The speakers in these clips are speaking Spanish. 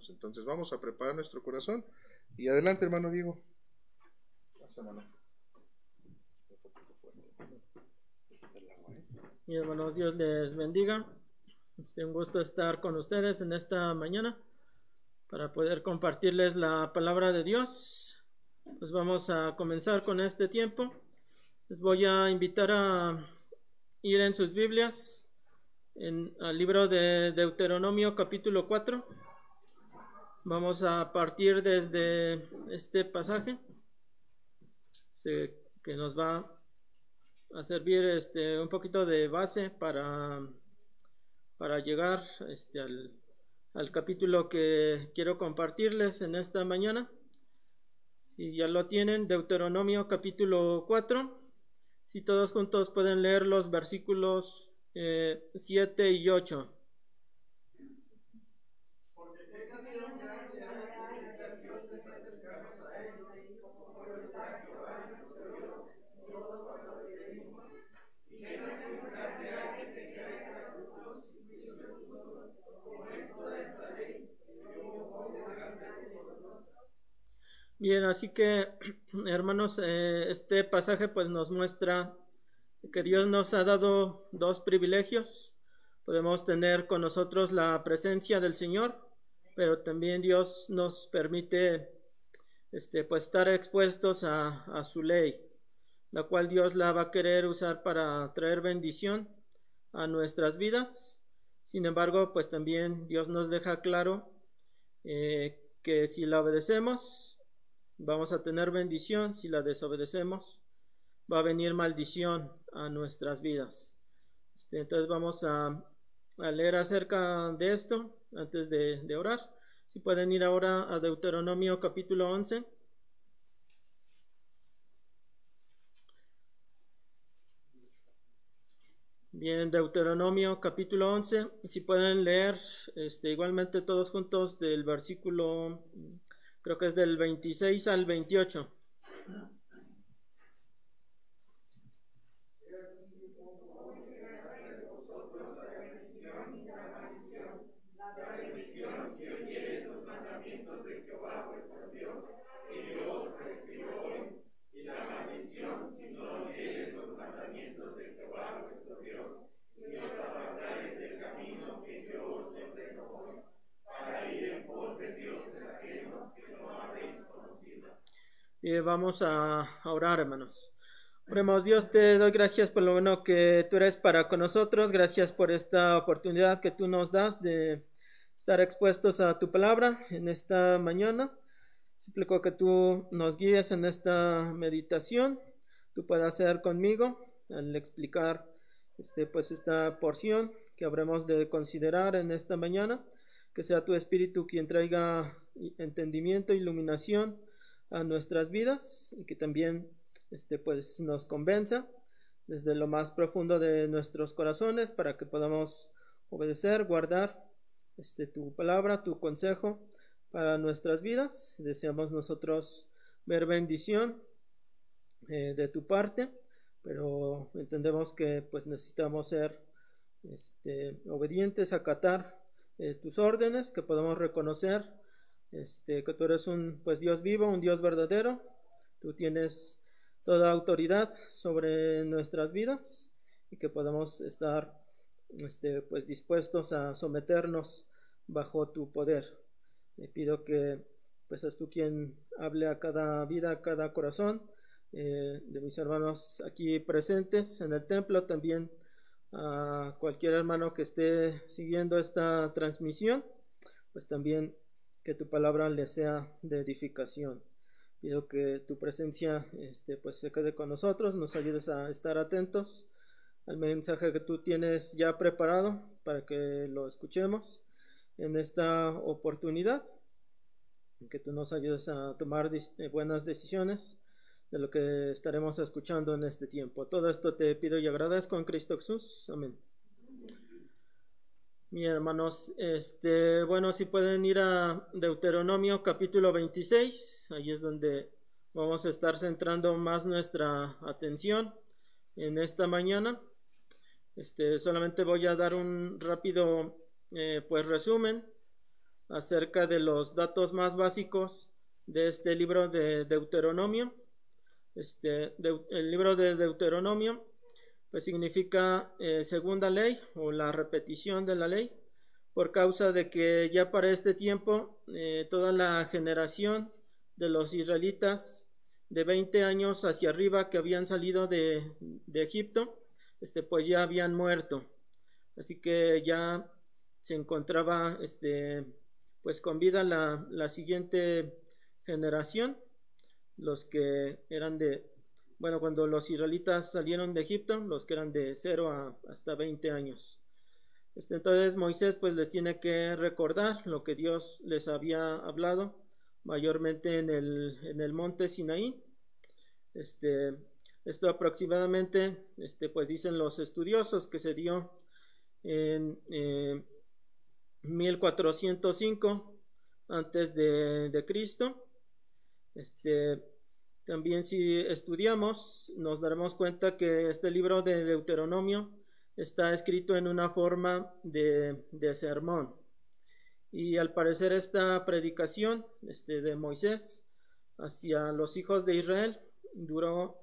hermanos. Entonces vamos a preparar nuestro corazón. Y adelante, hermano Diego. Mi hermanos, Dios les bendiga. Es un gusto estar con ustedes en esta mañana para poder compartirles la palabra de Dios. Pues vamos a comenzar con este tiempo. Les voy a invitar a ir en sus Biblias en, al libro de Deuteronomio capítulo 4. Vamos a partir desde este pasaje este, que nos va a servir este, un poquito de base para, para llegar este, al, al capítulo que quiero compartirles en esta mañana. Si ya lo tienen, Deuteronomio capítulo 4. Si todos juntos pueden leer los versículos eh, 7 y 8. Bien, así que hermanos, eh, este pasaje pues nos muestra que Dios nos ha dado dos privilegios. Podemos tener con nosotros la presencia del Señor, pero también Dios nos permite este, pues, estar expuestos a, su ley, la cual Dios la va a querer usar para traer bendición a nuestras vidas. Sin embargo, pues también Dios nos deja claro eh, que si la obedecemos, vamos a tener bendición si la desobedecemos. Va a venir maldición a nuestras vidas. Este, entonces vamos a, leer acerca de esto antes de, de orar. Si pueden ir ahora a Deuteronomio capítulo 11. Bien, Deuteronomio capítulo 11. Si pueden leer este, igualmente todos juntos del versículo creo que es del 26 al 28. Vamos a orar, hermanos. Oremos, Dios, te doy gracias por lo bueno que tú eres para con nosotros. Gracias por esta oportunidad que tú nos das de estar expuestos a tu palabra en esta mañana. Suplico que tú nos guíes en esta meditación. Tú puedas hacer conmigo al explicar este, pues esta porción que habremos de considerar en esta mañana. Que sea tu Espíritu quien traiga entendimiento, iluminación a nuestras vidas y que también este, pues, nos convenza desde lo más profundo de nuestros corazones para que podamos obedecer, guardar este, tu palabra, tu consejo para nuestras vidas. Deseamos nosotros ver bendición eh, de tu parte, pero entendemos que pues necesitamos ser este, obedientes, acatar eh, tus órdenes, que podamos reconocer este, que tú eres un pues Dios vivo, un Dios verdadero, tú tienes toda autoridad sobre nuestras vidas y que podamos estar este, pues dispuestos a someternos bajo tu poder. Le pido que pues es tú quien hable a cada vida, a cada corazón eh, de mis hermanos aquí presentes en el templo, también a cualquier hermano que esté siguiendo esta transmisión, pues también que tu palabra le sea de edificación. Pido que tu presencia este, pues, se quede con nosotros, nos ayudes a estar atentos al mensaje que tú tienes ya preparado para que lo escuchemos en esta oportunidad, que tú nos ayudes a tomar eh, buenas decisiones de lo que estaremos escuchando en este tiempo. Todo esto te pido y agradezco en Cristo Jesús. Amén. Mi hermanos, este, bueno, si pueden ir a Deuteronomio capítulo 26, ahí es donde vamos a estar centrando más nuestra atención en esta mañana. Este, solamente voy a dar un rápido, eh, pues, resumen acerca de los datos más básicos de este libro de Deuteronomio. Este, el libro de Deuteronomio pues significa eh, segunda ley o la repetición de la ley por causa de que ya para este tiempo eh, toda la generación de los israelitas de 20 años hacia arriba que habían salido de, de Egipto, este, pues ya habían muerto. Así que ya se encontraba este, pues con vida la, la siguiente generación, los que eran de, bueno, cuando los israelitas salieron de Egipto, los que eran de 0 a, hasta 20 años. Este, entonces Moisés pues les tiene que recordar lo que Dios les había hablado, mayormente en el, en el monte Sinaí. Este, esto aproximadamente, este, pues dicen los estudiosos que se dio en eh, 1405 antes de, de Cristo. Este, también si estudiamos nos daremos cuenta que este libro de Deuteronomio está escrito en una forma de, sermón. Y al parecer esta predicación este, de Moisés hacia los hijos de Israel duró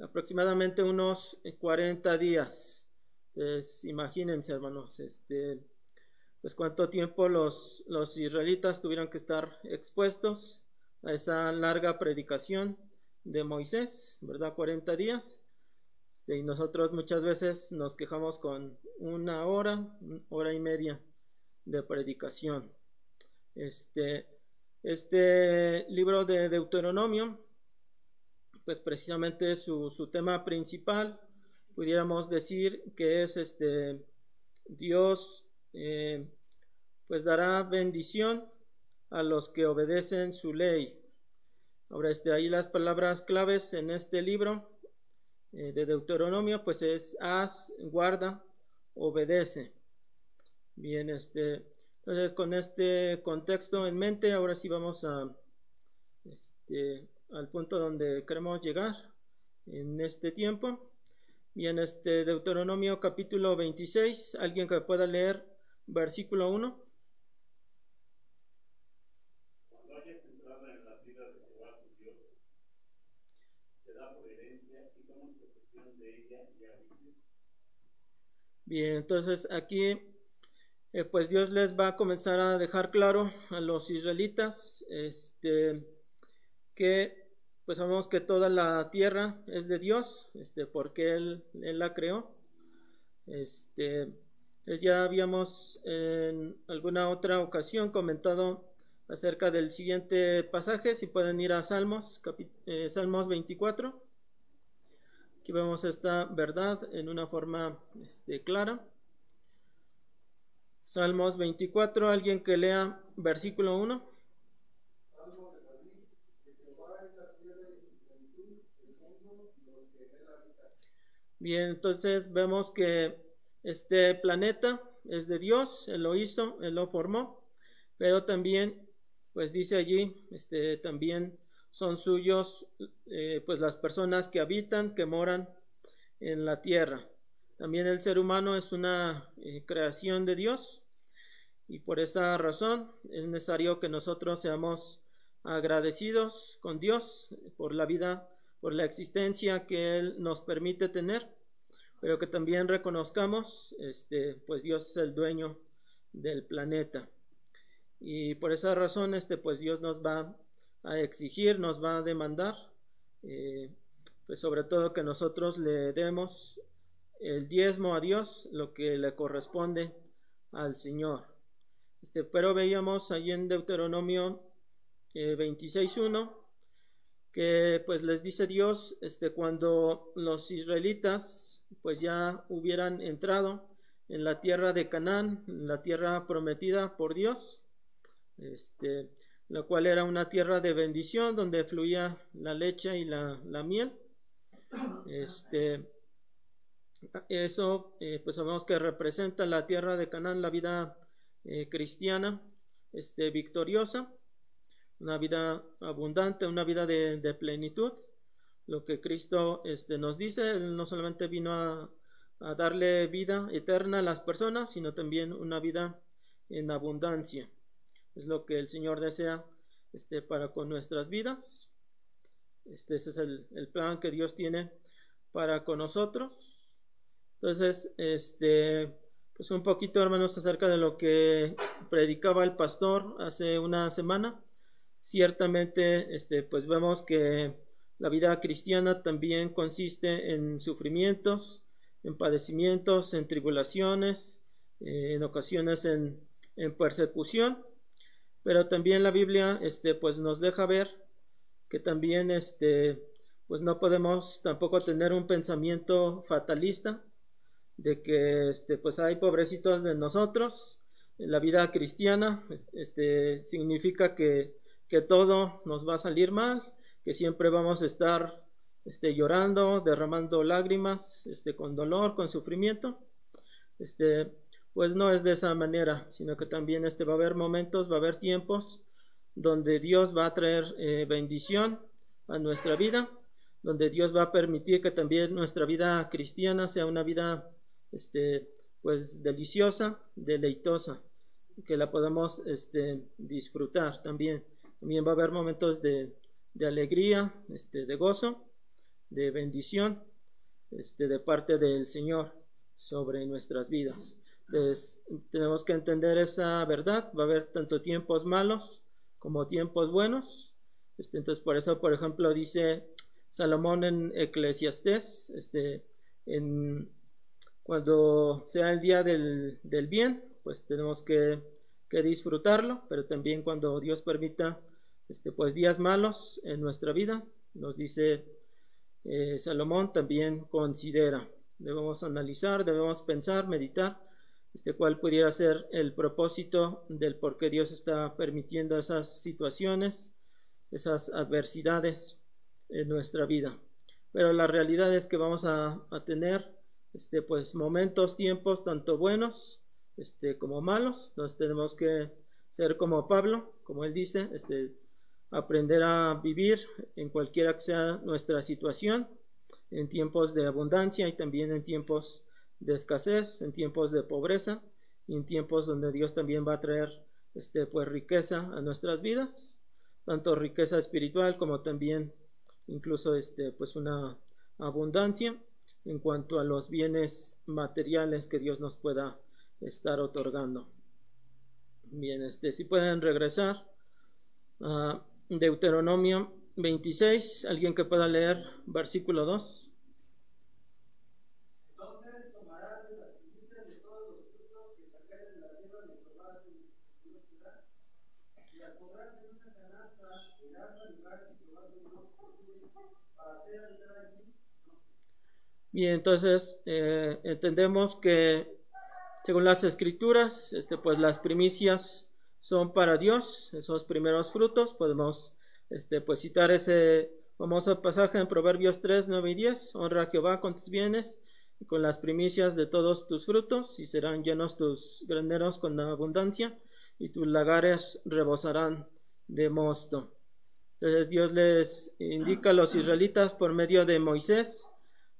aproximadamente unos 40 días. Pues imagínense, hermanos, este, pues cuánto tiempo los, los israelitas tuvieron que estar expuestos a esa larga predicación de Moisés, ¿verdad? 40 días. Este, y nosotros muchas veces nos quejamos con una hora, hora y media de predicación. Este, este libro de Deuteronomio, pues precisamente su, su tema principal, pudiéramos decir que es este Dios eh, pues dará bendición a los que obedecen su ley. Ahora, este, ahí las palabras claves en este libro eh, de Deuteronomio, pues es haz, guarda, obedece. Bien, este, entonces con este contexto en mente, ahora sí vamos a, este, al punto donde queremos llegar en este tiempo. Bien, este Deuteronomio capítulo 26, alguien que pueda leer versículo 1. Bien, entonces aquí eh, pues Dios les va a comenzar a dejar claro a los israelitas este, que pues sabemos que toda la tierra es de Dios, este, porque Él, él la creó. Este, pues ya habíamos en alguna otra ocasión comentado acerca del siguiente pasaje, si pueden ir a Salmos, eh, Salmos 24. Aquí vemos esta verdad en una forma este, clara. Salmos 24, alguien que lea versículo 1. Bien, entonces vemos que este planeta es de Dios, Él lo hizo, Él lo formó, pero también, pues dice allí, este, también son suyos, eh, pues las personas que habitan, que moran en la tierra. También el ser humano es una eh, creación de Dios y por esa razón es necesario que nosotros seamos agradecidos con Dios por la vida, por la existencia que Él nos permite tener, pero que también reconozcamos, este, pues Dios es el dueño del planeta. Y por esa razón, este, pues Dios nos va a exigir, nos va a demandar, eh, pues sobre todo que nosotros le demos el diezmo a Dios, lo que le corresponde al Señor. Este, pero veíamos ahí en Deuteronomio eh, 26.1 que pues les dice Dios, este, cuando los israelitas pues ya hubieran entrado en la tierra de Canaán, la tierra prometida por Dios, este, la cual era una tierra de bendición donde fluía la leche y la, miel. Este, eso, eh, pues sabemos que representa la tierra de Canaán, la vida eh, cristiana, este, victoriosa, una vida abundante, una vida de, plenitud. Lo que Cristo este, nos dice, Él no solamente vino a, a darle vida eterna a las personas, sino también una vida en abundancia. Es lo que el Señor desea este, para con nuestras vidas. Este, ese es el, el plan que Dios tiene para con nosotros. Entonces, este, pues un poquito, hermanos, acerca de lo que predicaba el pastor hace una semana. Ciertamente, este, pues vemos que la vida cristiana también consiste en sufrimientos, en padecimientos, en tribulaciones, eh, en ocasiones en, en, persecución. Pero también la Biblia, este, pues nos deja ver que también, este, pues no podemos tampoco tener un pensamiento fatalista de que este pues hay pobrecitos de nosotros en la vida cristiana este significa que, que todo nos va a salir mal que siempre vamos a estar este llorando derramando lágrimas este con dolor con sufrimiento. Este pues no es de esa manera sino que también este va a haber momentos va a haber tiempos donde Dios va a traer eh, bendición a nuestra vida donde Dios va a permitir que también nuestra vida cristiana sea una vida este, pues deliciosa, deleitosa, que la podamos este, disfrutar también. También va a haber momentos de, de alegría, este, de gozo, de bendición, este, de parte del Señor sobre nuestras vidas. Tenemos que entender esa verdad. Va a haber tanto tiempos malos como tiempos buenos. Este, entonces, por eso, por ejemplo, dice Salomón en Eclesiastés, este, en cuando sea el día del, bien, pues tenemos que, disfrutarlo, pero también cuando Dios permita este, pues días malos en nuestra vida, nos dice eh, Salomón, también considera. Debemos analizar, debemos pensar, meditar, este, cuál pudiera ser el propósito del por qué Dios está permitiendo esas situaciones, esas adversidades en nuestra vida. Pero la realidad es que vamos a, a tener este, pues momentos, tiempos tanto buenos este, como malos. Entonces tenemos que ser como Pablo, como él dice, este, aprender a vivir en cualquiera que sea nuestra situación, en tiempos de abundancia y también en tiempos de escasez, en tiempos de pobreza y en tiempos donde Dios también va a traer este, pues, riqueza a nuestras vidas, tanto riqueza espiritual como también incluso este, pues una abundancia en cuanto a los bienes materiales que Dios nos pueda estar otorgando. Bien, este, si pueden regresar a Deuteronomio 26, alguien que pueda leer versículo 2. Y entonces eh, entendemos que según las escrituras, este, pues las primicias son para Dios, esos primeros frutos. Podemos este, pues citar ese famoso pasaje en Proverbios 3, 9 y 10. Honra a Jehová con tus bienes y con las primicias de todos tus frutos, y serán llenos tus graneros con abundancia, y tus lagares rebosarán de mosto. Entonces Dios les indica a los israelitas por medio de Moisés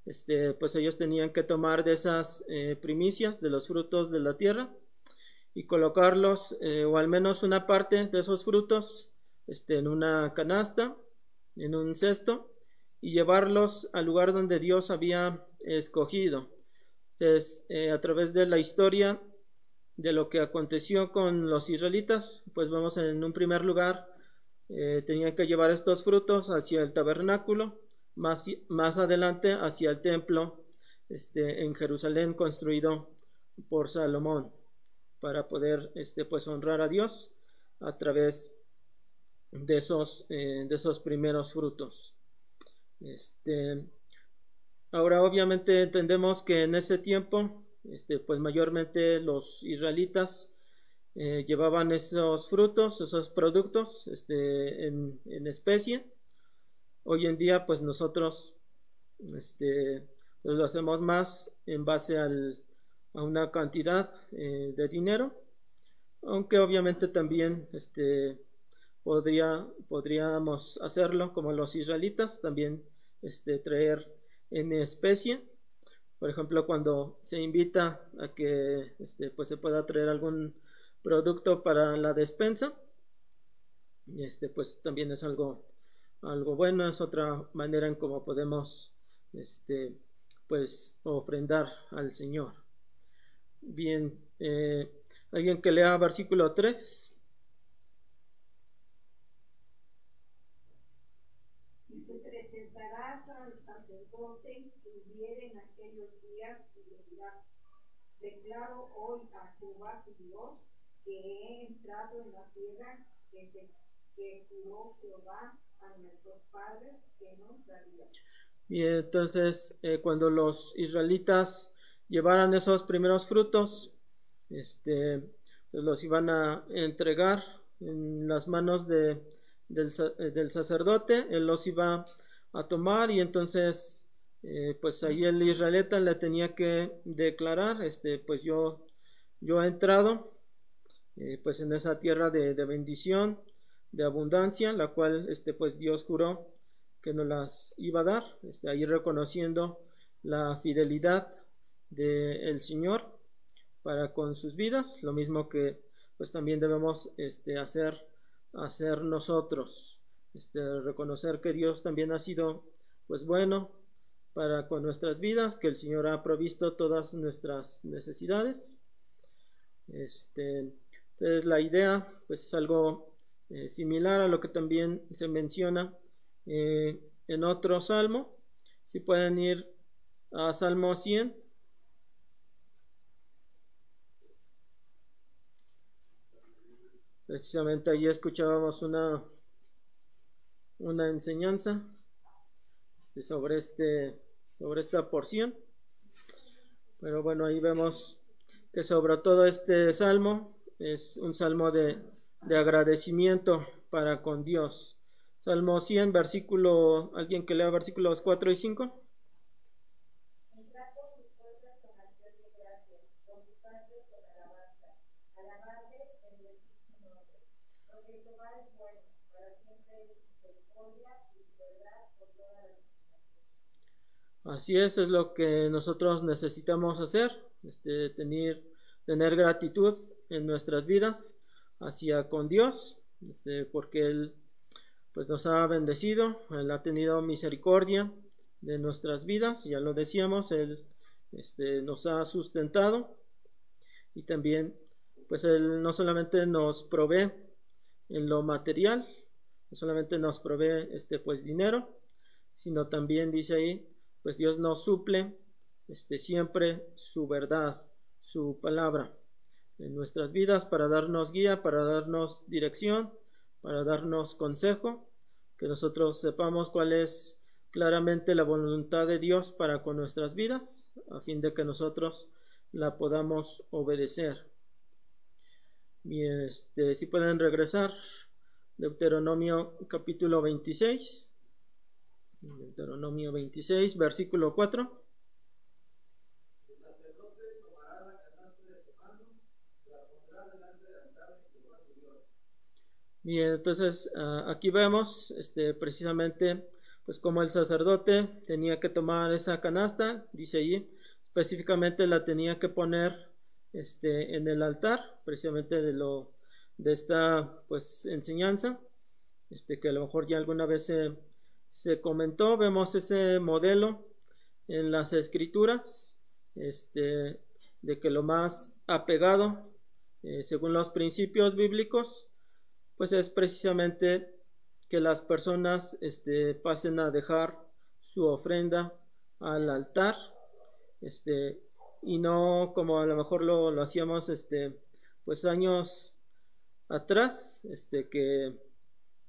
este, pues ellos tenían que tomar de esas eh, primicias, de los frutos de la tierra, y colocarlos, eh, o al menos una parte de esos frutos, este, en una canasta, en un cesto, y llevarlos al lugar donde Dios había escogido. Entonces, eh, a través de la historia de lo que aconteció con los israelitas, pues vamos en un primer lugar, tenían que llevar estos frutos hacia el tabernáculo, más, más adelante hacia el templo este, en Jerusalén construido por Salomón para poder este, pues, honrar a Dios a través de esos, eh, de esos primeros frutos. Este, ahora obviamente entendemos que en ese tiempo, este, pues mayormente los israelitas eh, llevaban esos frutos, esos productos este, en, en especie Hoy en día, pues nosotros este, pues lo hacemos más en base al, a una cantidad eh, de dinero, aunque obviamente también este, podría, podríamos hacerlo como los israelitas, también este, traer en especie. Por ejemplo, cuando se invita a que este, pues se pueda traer algún producto para la despensa, este pues también es algo algo bueno, es otra manera en cómo podemos este pues ofrendar al Señor. Bien, eh, alguien que lea versículo 3. Y te presentarás al sacerdote que hubiere en aquellos días y le dirás, declaro hoy a Jehová tu Dios que he entrado en la tierra que, te, que juró Jehová a nuestros padres que nos daría. Y entonces eh, cuando los israelitas llevaran esos primeros frutos, este, pues los iban a entregar en las manos de, del, eh, del, sacerdote, él los iba a tomar y entonces eh, pues ahí el israelita le tenía que declarar, este, pues yo, yo he entrado pues en esa tierra de, de, bendición, de abundancia, la cual este, pues Dios juró que nos las iba a dar, este, ahí reconociendo la fidelidad del Señor para con sus vidas, lo mismo que pues también debemos este, hacer, hacer nosotros, este, reconocer que Dios también ha sido pues bueno para con nuestras vidas, que el Señor ha provisto todas nuestras necesidades. Este, entonces la idea pues es algo eh, similar a lo que también se menciona eh, en otro salmo. Si pueden ir a Salmo 100. Precisamente allí escuchábamos una, una enseñanza este, sobre, este, sobre esta porción. Pero bueno, ahí vemos que sobre todo este salmo es un salmo de, de agradecimiento para con Dios. Salmo 100, versículo, alguien que lea versículos 4 y 5. Así es, es lo que nosotros necesitamos hacer, este, tener, tener gratitud en nuestras vidas hacia con Dios, este, porque Él pues nos ha bendecido, Él ha tenido misericordia de nuestras vidas, ya lo decíamos, Él este, nos ha sustentado y también pues Él no solamente nos provee en lo material, no solamente nos provee este pues dinero, sino también dice ahí pues Dios nos suple este, siempre su verdad, su palabra en nuestras vidas para darnos guía, para darnos dirección, para darnos consejo, que nosotros sepamos cuál es claramente la voluntad de Dios para con nuestras vidas, a fin de que nosotros la podamos obedecer. Bien, este, si pueden regresar, Deuteronomio capítulo 26. Deuteronomio 26, versículo 4. Bien, entonces ah, aquí vemos este, precisamente pues como el sacerdote tenía que tomar esa canasta, dice allí, específicamente la tenía que poner este, en el altar, precisamente de lo de esta pues enseñanza, este, que a lo mejor ya alguna vez se se comentó, vemos ese modelo en las escrituras, este, de que lo más apegado, eh, según los principios bíblicos, pues es precisamente que las personas este, pasen a dejar su ofrenda al altar, este, y no como a lo mejor lo, lo hacíamos, este, pues años atrás, que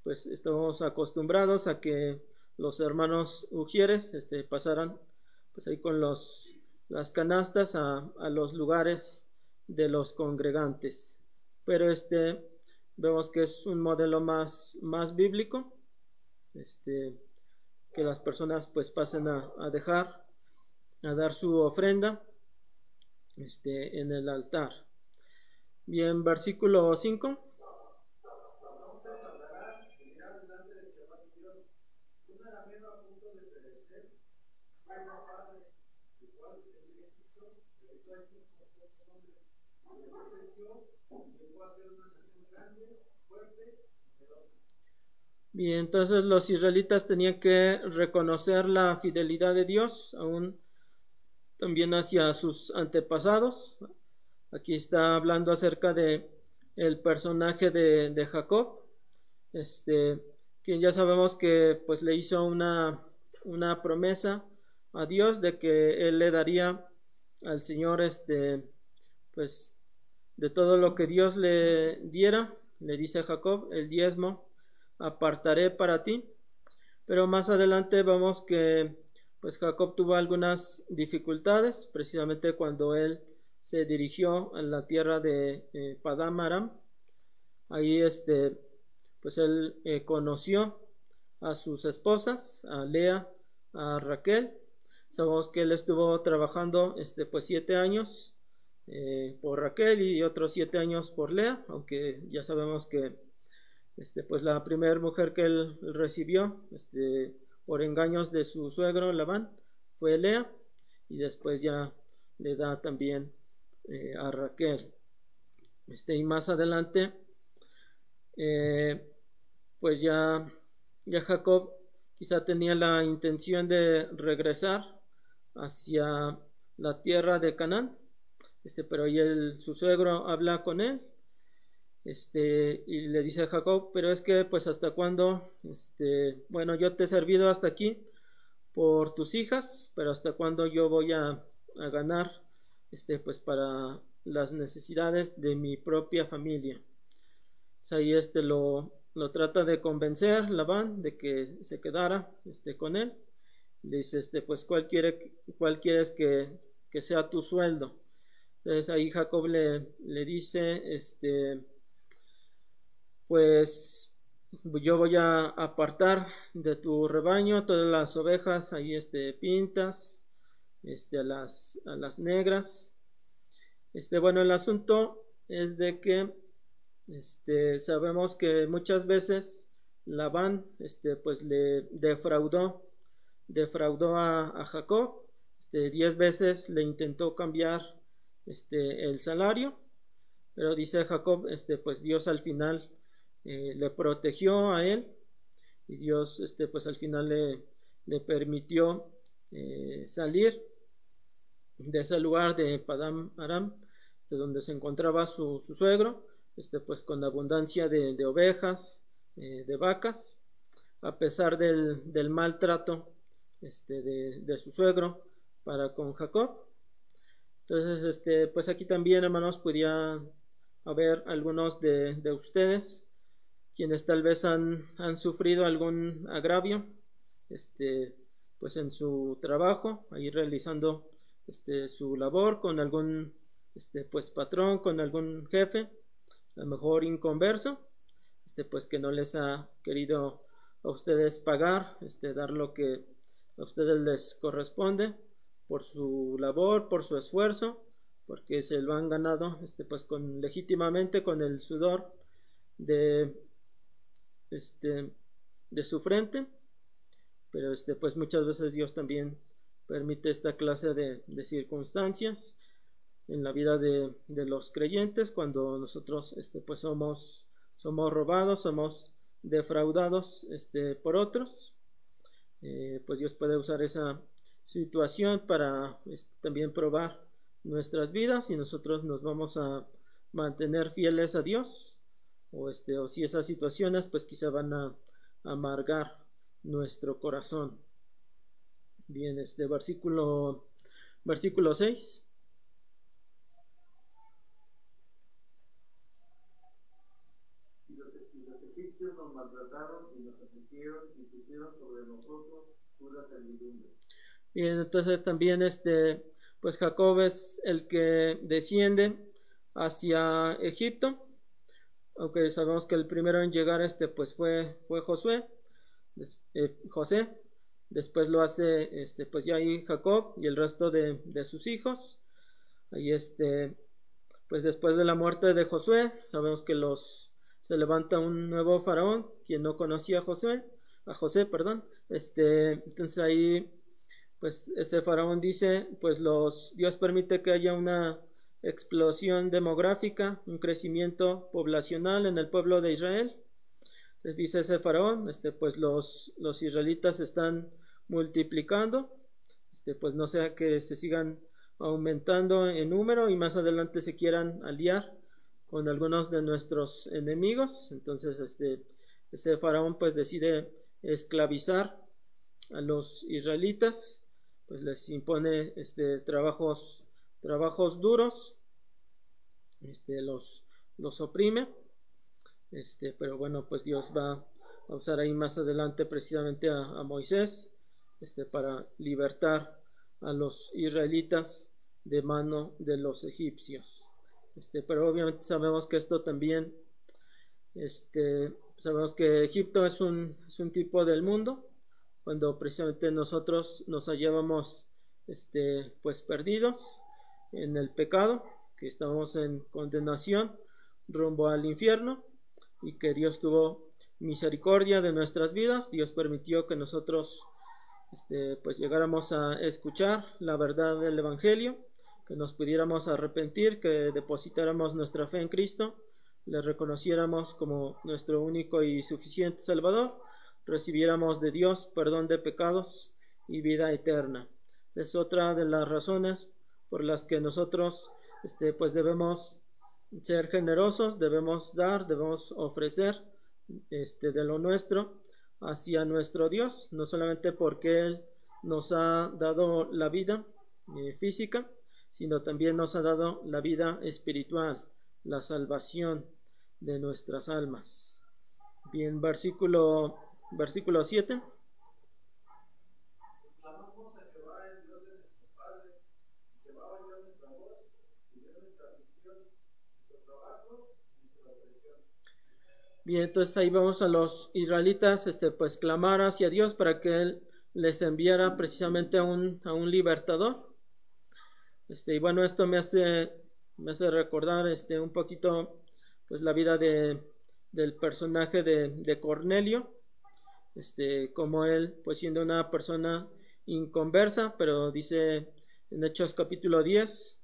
pues estamos acostumbrados a que los hermanos Ujieres pasaran pues ahí con las canastas a, a, los lugares de los congregantes. Pero este vemos que es un modelo más, más bíblico, este, que las personas pues pasen a, a dejar, a dar su ofrenda este, en el altar. Bien, versículo 5. Bien, entonces los israelitas tenían que reconocer la fidelidad de Dios, aún también hacia sus antepasados. Aquí está hablando acerca de el personaje de, de Jacob, este, quien ya sabemos que pues le hizo una, una promesa a Dios de que él le daría al Señor este pues de todo lo que Dios le diera, le dice a Jacob, el diezmo apartaré para ti. Pero más adelante vemos que pues Jacob tuvo algunas dificultades, precisamente cuando él se dirigió a la tierra de eh, Padam. Ahí este pues él eh, conoció a sus esposas, a Lea, a Raquel. Sabemos que él estuvo trabajando este pues siete años eh, por Raquel y otros siete años por Lea, aunque ya sabemos que este, pues la primera mujer que él recibió este, por engaños de su suegro Labán fue Lea y después ya le da también eh, a Raquel. Este, y más adelante, eh, pues ya, ya Jacob quizá tenía la intención de regresar hacia la tierra de Canaán este, pero ahí el, su suegro habla con él, este, y le dice a Jacob, pero es que, pues, ¿hasta cuándo? Este, bueno, yo te he servido hasta aquí por tus hijas, pero ¿hasta cuándo yo voy a, ganar, este, pues, para las necesidades de mi propia familia? ahí, este, lo, trata de convencer Labán de que se quedara, este, con él. Le dice, este, pues, ¿cuál, quiere, cuál quieres que sea tu sueldo? Entonces ahí Jacob le, le dice, este, pues yo voy a apartar de tu rebaño todas las ovejas ahí este pintas este a las a las negras. Este bueno el asunto es de que este sabemos que muchas veces Labán este pues le defraudó defraudó a, a Jacob este diez veces le intentó cambiar este, el salario, pero dice Jacob, este, pues Dios al final eh, le protegió a él y Dios, este, pues al final le, le permitió eh, salir de ese lugar de Padam Aram, de donde se encontraba su, suegro, este, pues con abundancia de, ovejas, eh, de vacas, a pesar del, del maltrato este, de, de, su suegro para con Jacob. Entonces, este, pues aquí también, hermanos, podría haber algunos de, de ustedes quienes tal vez han, han, sufrido algún agravio, este, pues en su trabajo, ahí realizando este, su labor con algún, este, pues patrón, con algún jefe, a lo mejor inconverso, este, pues que no les ha querido a ustedes pagar, este, dar lo que a ustedes les corresponde por su labor, por su esfuerzo, porque se lo han ganado este pues con legítimamente con el sudor de este de su frente. Pero este pues muchas veces Dios también permite esta clase de, circunstancias en la vida de, de, los creyentes cuando nosotros este pues somos somos robados somos defraudados este por otros. Eh, pues Dios puede usar esa situación para este, también probar nuestras vidas y nosotros nos vamos a mantener fieles a Dios. O este o si esas situaciones pues quizá van a amargar nuestro corazón. Bien este versículo versículo 6 y los, egipcios nos maltrataron y nos y pusieron sobre nosotros y entonces también este, pues Jacob es el que desciende hacia Egipto, aunque sabemos que el primero en llegar este pues fue, fue Josué, eh, José, después lo hace este pues ya ahí Jacob y el resto de, de sus hijos, ahí este pues después de la muerte de Josué, sabemos que los se levanta un nuevo faraón, quien no conocía a Josué, a José, perdón, este, entonces ahí pues ese faraón dice, pues los Dios permite que haya una explosión demográfica, un crecimiento poblacional en el pueblo de Israel. les dice ese faraón, este, pues los, los israelitas están multiplicando, este, pues no sea que se sigan aumentando en número y más adelante se quieran aliar con algunos de nuestros enemigos. Entonces, este, ese faraón pues decide esclavizar a los israelitas, pues les impone este, trabajos, trabajos duros, este, los, los oprime. Este, pero bueno, pues Dios va a usar ahí más adelante precisamente a, a Moisés este, para libertar a los israelitas de mano de los egipcios. Este, pero obviamente sabemos que esto también, este, sabemos que Egipto es un, es un tipo del mundo, cuando precisamente nosotros nos hallábamos este, pues perdidos en el pecado, que estábamos en condenación rumbo al infierno y que Dios tuvo misericordia de nuestras vidas, Dios permitió que nosotros este, pues llegáramos a escuchar la verdad del Evangelio, que nos pudiéramos arrepentir, que depositáramos nuestra fe en Cristo, le reconociéramos como nuestro único y suficiente Salvador, recibiéramos de Dios perdón de pecados y vida eterna. Es otra de las razones por las que nosotros este, pues debemos ser generosos, debemos dar, debemos ofrecer este, de lo nuestro hacia nuestro Dios, no solamente porque Él nos ha dado la vida eh, física, sino también nos ha dado la vida espiritual, la salvación de nuestras almas. Bien, versículo, versículo 7. Bien, entonces ahí vamos a los israelitas, este, pues clamar hacia Dios para que Él les enviara precisamente a un, a un libertador. Este, y bueno, esto me hace, me hace recordar este, un poquito pues la vida de, del personaje de, de Cornelio, este, como él, pues siendo una persona inconversa, pero dice en Hechos capítulo 10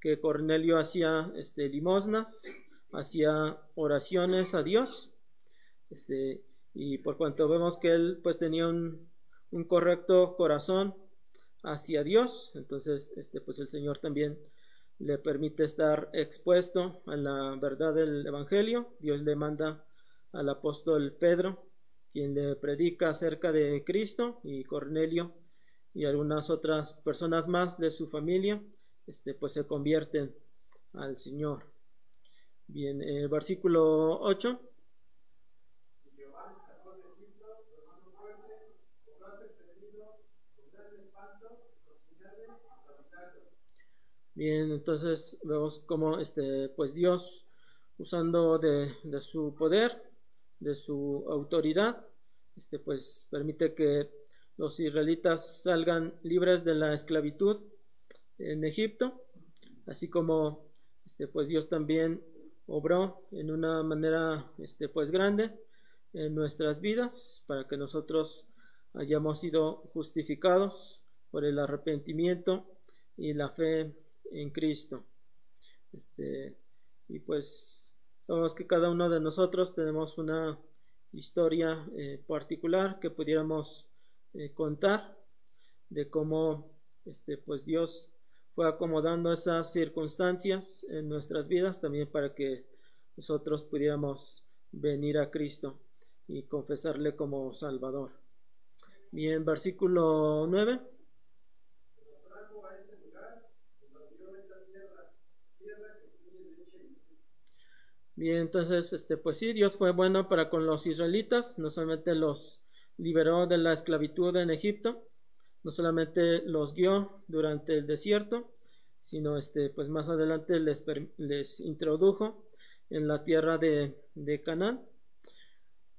que Cornelio hacía este, limosnas hacía oraciones a Dios. Este, y por cuanto vemos que él pues tenía un, un correcto corazón hacia Dios, entonces este pues el Señor también le permite estar expuesto a la verdad del evangelio. Dios le manda al apóstol Pedro, quien le predica acerca de Cristo y Cornelio y algunas otras personas más de su familia, este pues se convierten al Señor. Bien, el versículo 8. Bien, entonces vemos cómo este, pues Dios, usando de, de, su poder, de su autoridad, este, pues permite que los israelitas salgan libres de la esclavitud en Egipto, así como este, pues Dios también obró en una manera este, pues grande en nuestras vidas para que nosotros hayamos sido justificados por el arrepentimiento y la fe en Cristo. Este, y pues sabemos que cada uno de nosotros tenemos una historia eh, particular que pudiéramos eh, contar de cómo este, pues Dios fue acomodando esas circunstancias en nuestras vidas también para que nosotros pudiéramos venir a Cristo y confesarle como Salvador. Bien, versículo 9. Bien, entonces, este, pues sí, Dios fue bueno para con los israelitas, no solamente los liberó de la esclavitud en Egipto, no solamente los guió durante el desierto, sino este, pues más adelante les, les introdujo en la tierra de, de Canaán.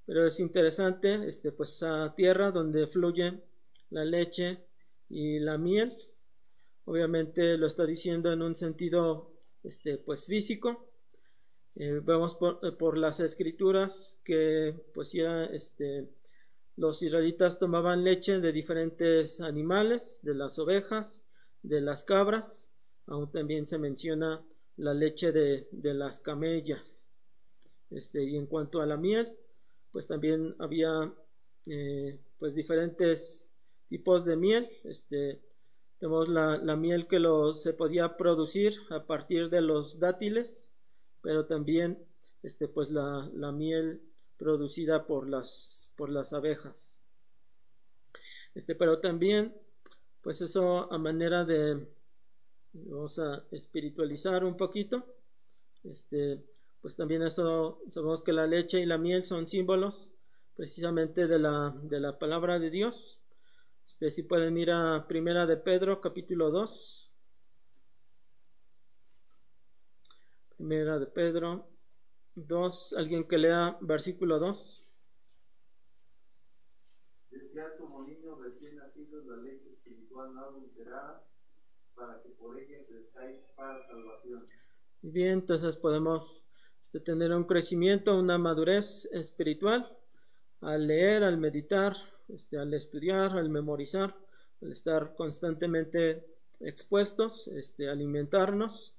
Pero es interesante, este, pues esa tierra donde fluye la leche y la miel. Obviamente lo está diciendo en un sentido, este, pues físico. Eh, vemos por, por, las escrituras que, pues ya, este, los israelitas tomaban leche de diferentes animales, de las ovejas, de las cabras, aún también se menciona la leche de, de las camellas. Este, y en cuanto a la miel, pues también había eh, pues diferentes tipos de miel. Este, tenemos la, la miel que se podía producir a partir de los dátiles, pero también este, pues la, la miel producida por las, por las abejas. Este, pero también, pues eso a manera de, vamos a espiritualizar un poquito, este, pues también eso, sabemos que la leche y la miel son símbolos precisamente de la, de la palabra de Dios. Este, si pueden ir a Primera de Pedro, capítulo 2. Primera de Pedro 2, alguien que lea versículo 2. Desead como niños recién nacidos la leche espiritual no adulterada, para que por ella crezcáis para salvación. Bien, entonces podemos este, tener un crecimiento, una madurez espiritual al leer, al meditar, este, al estudiar, al memorizar, al estar constantemente expuestos, este, alimentarnos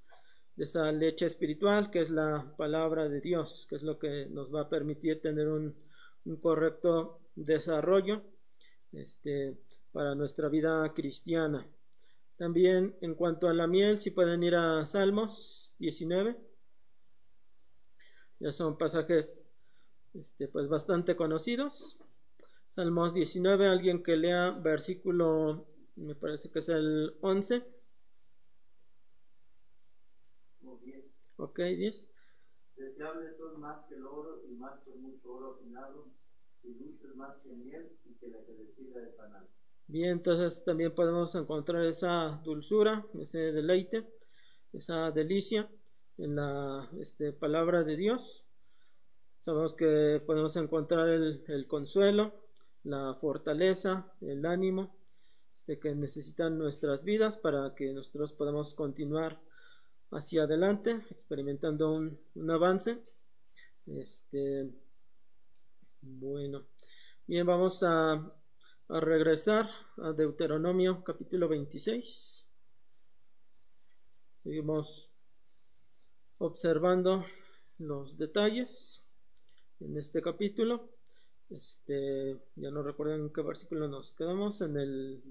de esa leche espiritual que es la palabra de Dios, que es lo que nos va a permitir tener un, un correcto desarrollo este, para nuestra vida cristiana. También en cuanto a la miel, si pueden ir a Salmos 19, ya son pasajes este, pues bastante conocidos. Salmos 19, alguien que lea versículo, me parece que es el 11. Ok, 10. Deseables son más que el oro y más que mucho oro afinado, y dulces más que miel y que la crecida de panal. Bien, entonces también podemos encontrar esa dulzura, ese deleite, esa delicia en la este, palabra de Dios. Sabemos que podemos encontrar el, el consuelo, la fortaleza, el ánimo este, que necesitan nuestras vidas para que nosotros podamos continuar hacia adelante, experimentando un, un avance. Este, bueno, bien, vamos a, a regresar a Deuteronomio capítulo 26. Seguimos observando los detalles en este capítulo. Este, ya no recuerdo en qué versículo nos quedamos, en el...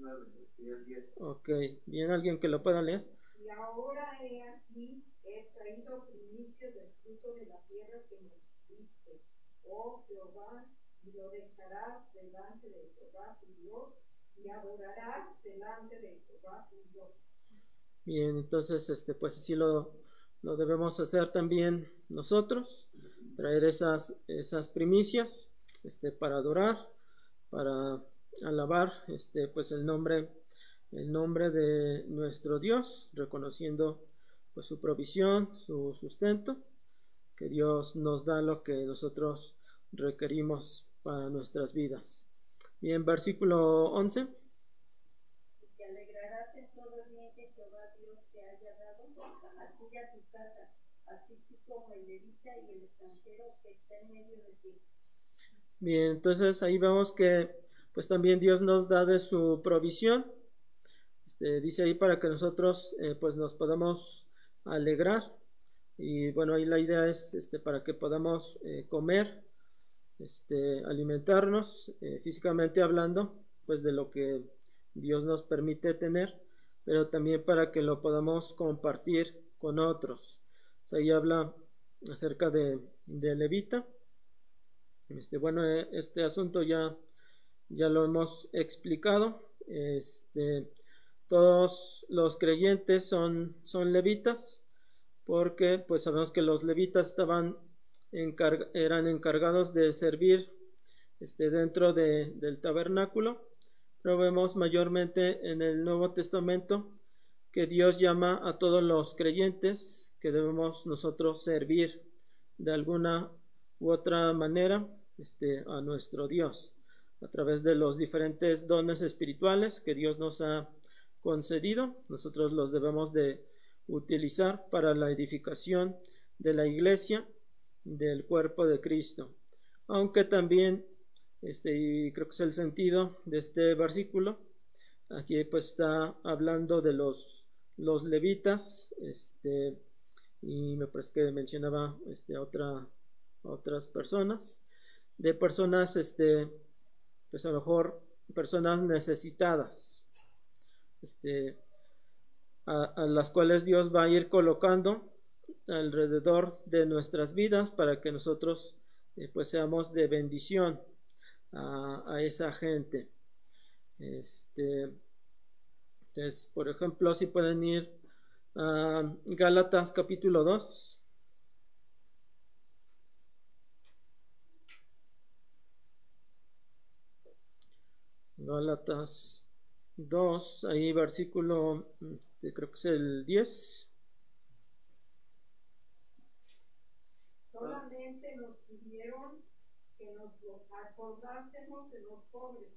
Ok, bien, alguien que lo pueda leer. Y ahora he aquí, he traído primicias del fruto de la tierra que me diste, oh Jehová, y lo dejarás delante de Jehová tu Dios, y adorarás delante de Jehová tu Dios. Bien, entonces, este, pues así lo, lo debemos hacer también nosotros, traer esas, esas primicias, este, para adorar, para alabar, este, pues el nombre, el nombre de nuestro Dios, reconociendo pues su provisión, su sustento, que Dios nos da lo que nosotros requerimos para nuestras vidas. Bien, versículo 11. y te alegrarás en todo el bien que Jehová Dios te haya dado a ti y a tu casa, así tú como el levita y el extranjero que está en medio de ti. Bien, entonces ahí vemos que pues también Dios nos da de su provisión. Este, dice ahí para que nosotros eh, pues nos podamos alegrar. Y bueno, ahí la idea es este, para que podamos eh, comer, este, alimentarnos eh, físicamente hablando, pues de lo que Dios nos permite tener, pero también para que lo podamos compartir con otros. Ahí habla acerca de, de Levita. Este, bueno, eh, este asunto ya, ya lo hemos explicado. Este, todos los creyentes son, son levitas porque pues sabemos que los levitas estaban eran encargados de servir este, dentro de- del tabernáculo. Pero vemos mayormente en el Nuevo Testamento que Dios llama a todos los creyentes que debemos nosotros servir de alguna u otra manera este, a nuestro Dios a través de los diferentes dones espirituales que Dios nos ha concedido. Nosotros los debemos de utilizar para la edificación de la iglesia del cuerpo de Cristo. Aunque también, este, y creo que es el sentido de este versículo, aquí pues está hablando de los, los levitas, este, y me parece que mencionaba este, otra, otras personas. de personas, este, pues a lo mejor personas necesitadas, este, a, las cuales Dios va a ir colocando alrededor de nuestras vidas para que nosotros eh, pues seamos de bendición a, a esa gente. Este, entonces, por ejemplo, si pueden ir a Gálatas capítulo 2. Gálatas 2, ahí versículo, este, creo que es el 10. Solamente nos pidieron que nos acordásemos de los pobres,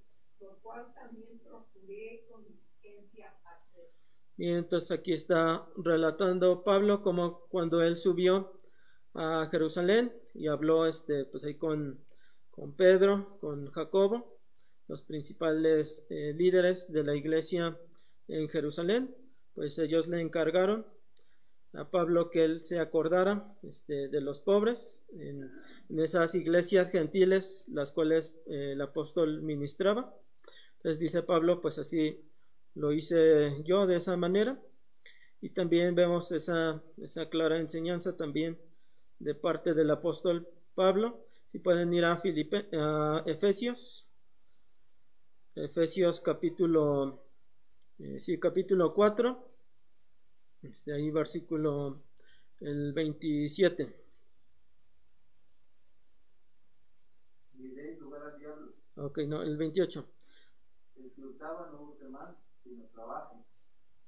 lo cual también procuré con diligencia hacer. Y entonces aquí está relatando Pablo como cuando él subió a Jerusalén y habló este pues ahí con, con Pedro, con Jacobo, los principales eh, líderes de la iglesia en Jerusalén, pues ellos le encargaron a Pablo que él se acordara este, de los pobres en, esas iglesias gentiles las cuales eh, el apóstol ministraba. Entonces dice Pablo, pues así lo hice yo de esa manera. Y también vemos esa, esa clara enseñanza también de parte del apóstol Pablo. Si pueden ir a, Filipe, a Efesios, Efesios capítulo, eh, sí, capítulo 4, este, ahí versículo el 27. Ni deis lugar al diablo. Ok, no, el 28. El que hurtaba no use más, sino trabaje,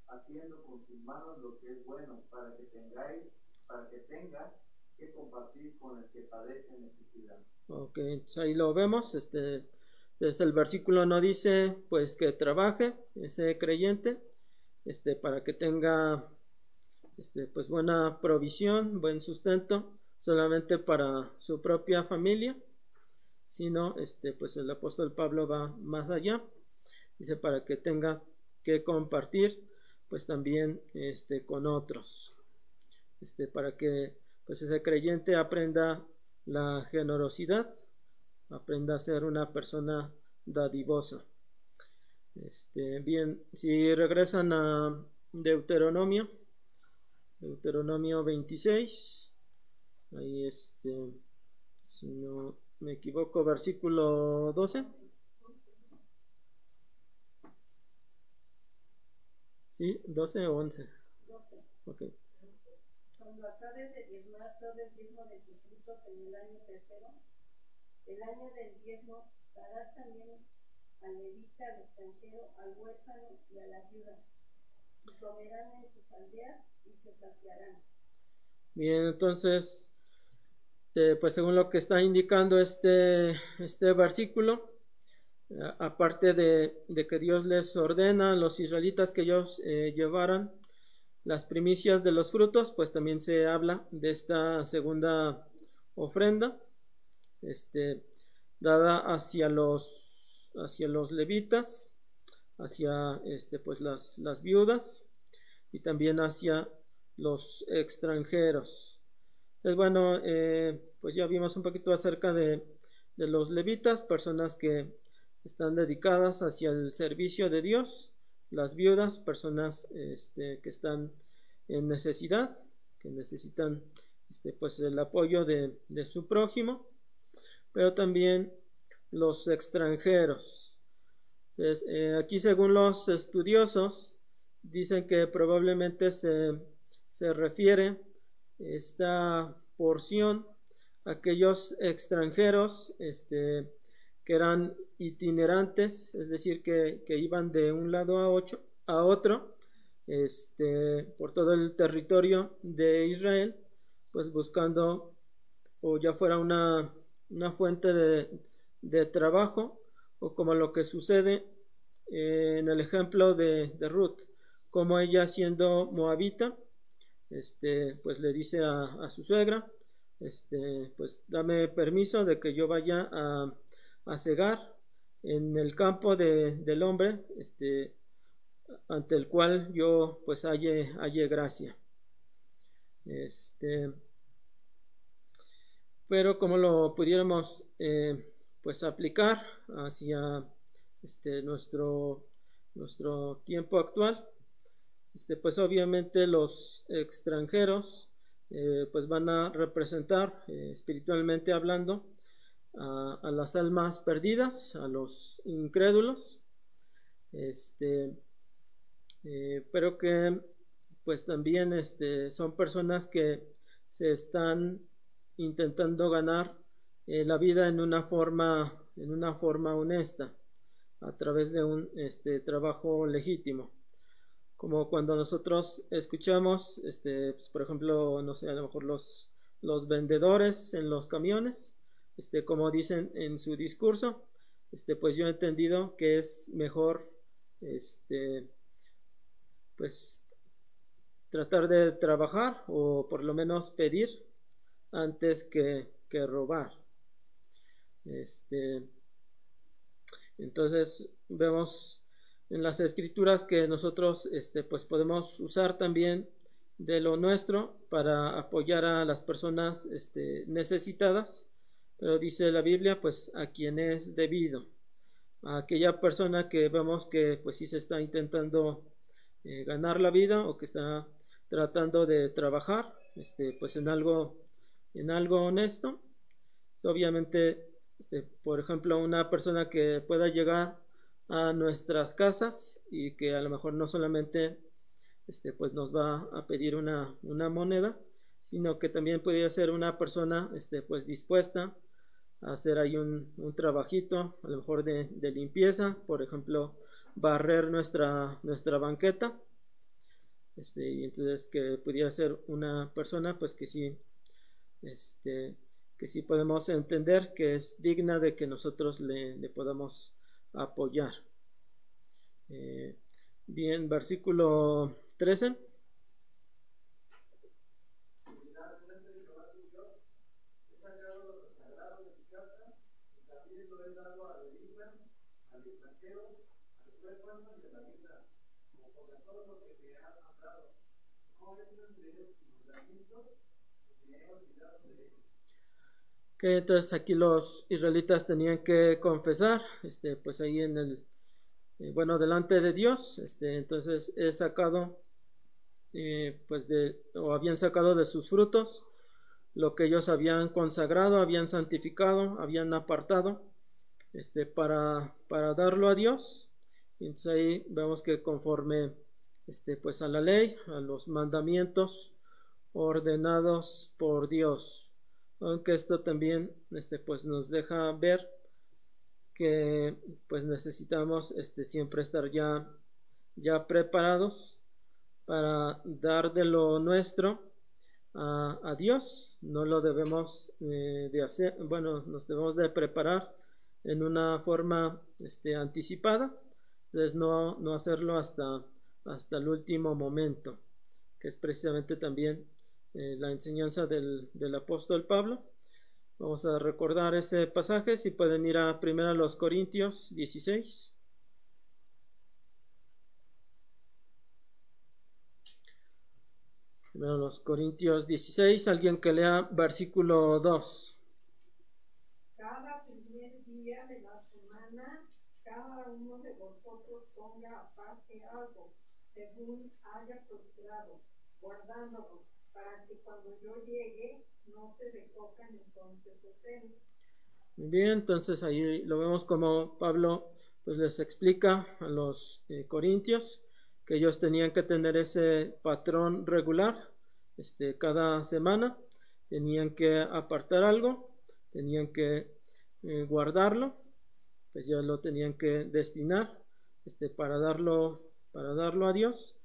haciendo con sus manos lo que es bueno, para que tengáis, para que tenga que compartir con el que padece necesidad. Ok, ahí lo vemos. Este, desde el versículo no dice pues que trabaje ese creyente, este, para que tenga este, pues buena provisión, buen sustento, solamente para su propia familia, sino este, pues el apóstol Pablo va más allá, dice para que tenga que compartir pues también este, con otros, este, para que pues ese creyente aprenda la generosidad, aprenda a ser una persona dadivosa. Este, bien, si regresan a Deuteronomio, Deuteronomio 26, ahí este, si no me equivoco, versículo 12. ¿Sí? ¿12 o 11? 12. Ok. Cuando acabes de diezmar todo el diezmo de tus frutos en el año tercero, el año del diezmo darás también al levita, al extranjero, al huérfano y a la viuda, y comerán en tus aldeas y se saciarán. Bien, entonces, eh, pues según lo que está indicando este, este versículo, eh, aparte de, de, que Dios les ordena a los israelitas que ellos eh, llevaran las primicias de los frutos, pues también se habla de esta segunda ofrenda, este, dada hacia los, hacia los levitas, hacia este, pues las, las viudas y también hacia los extranjeros. Bueno, eh, pues ya vimos un poquito acerca de, de, los levitas, personas que están dedicadas hacia el servicio de Dios, las viudas, personas este, que están en necesidad, que necesitan este, pues el apoyo de, de su prójimo, pero también los extranjeros. Eh, aquí según los estudiosos, dicen que probablemente se, se refiere esta porción a aquellos extranjeros este, que eran itinerantes, es decir, que, que iban de un lado a, ocho, a otro este, por todo el territorio de Israel, pues buscando o ya fuera una, una fuente de, de, trabajo o como lo que sucede eh, en el ejemplo de, de Ruth como ella siendo moabita, este, pues le dice a, su suegra, este, pues dame permiso de que yo vaya a, a cegar en el campo de, del hombre, este, ante el cual yo pues halle, halle gracia. Este, pero como lo pudiéramos eh, pues aplicar hacia este, nuestro, nuestro tiempo actual. Este, pues obviamente los extranjeros eh, pues van a representar eh, espiritualmente hablando a, a, las almas perdidas, a los incrédulos, este, pero que pues también este, son personas que se están intentando ganar eh, la vida en una forma en una forma honesta a través de un este, trabajo legítimo. Como cuando nosotros escuchamos este pues, por ejemplo no sé a lo mejor los los vendedores en los camiones este como dicen en su discurso este pues yo he entendido que es mejor este pues tratar de trabajar o por lo menos pedir antes que, robar. Este entonces vemos en las escrituras que nosotros este, pues podemos usar también de lo nuestro para apoyar a las personas este, necesitadas. Pero dice la Biblia pues a quien es debido. A aquella persona que vemos que pues sí se está intentando eh, ganar la vida o que está tratando de trabajar pues en algo en algo honesto obviamente este, por ejemplo una persona que pueda llegar a nuestras casas y que a lo mejor no solamente este, pues nos va a pedir una, una moneda, sino que también podría ser una persona este, pues dispuesta a hacer ahí un, un trabajito, a lo mejor de, de, limpieza, por ejemplo, barrer nuestra, nuestra banqueta. Este, y entonces que pudiera ser una persona pues que sí, este, que sí podemos entender que es digna de que nosotros le, podamos apoyar. Eh, bien, versículo 13. Que entonces aquí los israelitas tenían que confesar, este, pues ahí en el, eh, bueno, delante de Dios, este, entonces he sacado, eh, pues de, o habían sacado de sus frutos lo que ellos habían consagrado, habían santificado, habían apartado, este, para, para darlo a Dios. Entonces ahí vemos que conforme, este, pues a la ley, a los mandamientos ordenados por Dios. Aunque esto también este pues nos deja ver que pues necesitamos este siempre estar ya ya preparados para dar de lo nuestro a, a Dios. No lo debemos eh, de hacer bueno nos debemos de preparar en una forma este anticipada. Entonces no, no hacerlo hasta hasta el último momento que es precisamente también eh, la enseñanza del, del, apóstol Pablo. Vamos a recordar ese pasaje, si pueden ir a primero los Corintios 16. Primero los Corintios 16, alguien que lea versículo 2. Cada primer día de la semana, cada uno de vosotros ponga aparte algo, según haya procurado, guardándolo para que cuando yo llegue no se recojan entonces ustedes. Muy bien, entonces ahí lo vemos como Pablo pues les explica a los eh, corintios que ellos tenían que tener ese patrón regular este, cada semana, tenían que apartar algo, tenían que eh, guardarlo, pues ya lo tenían que destinar este, para darlo para darlo a Dios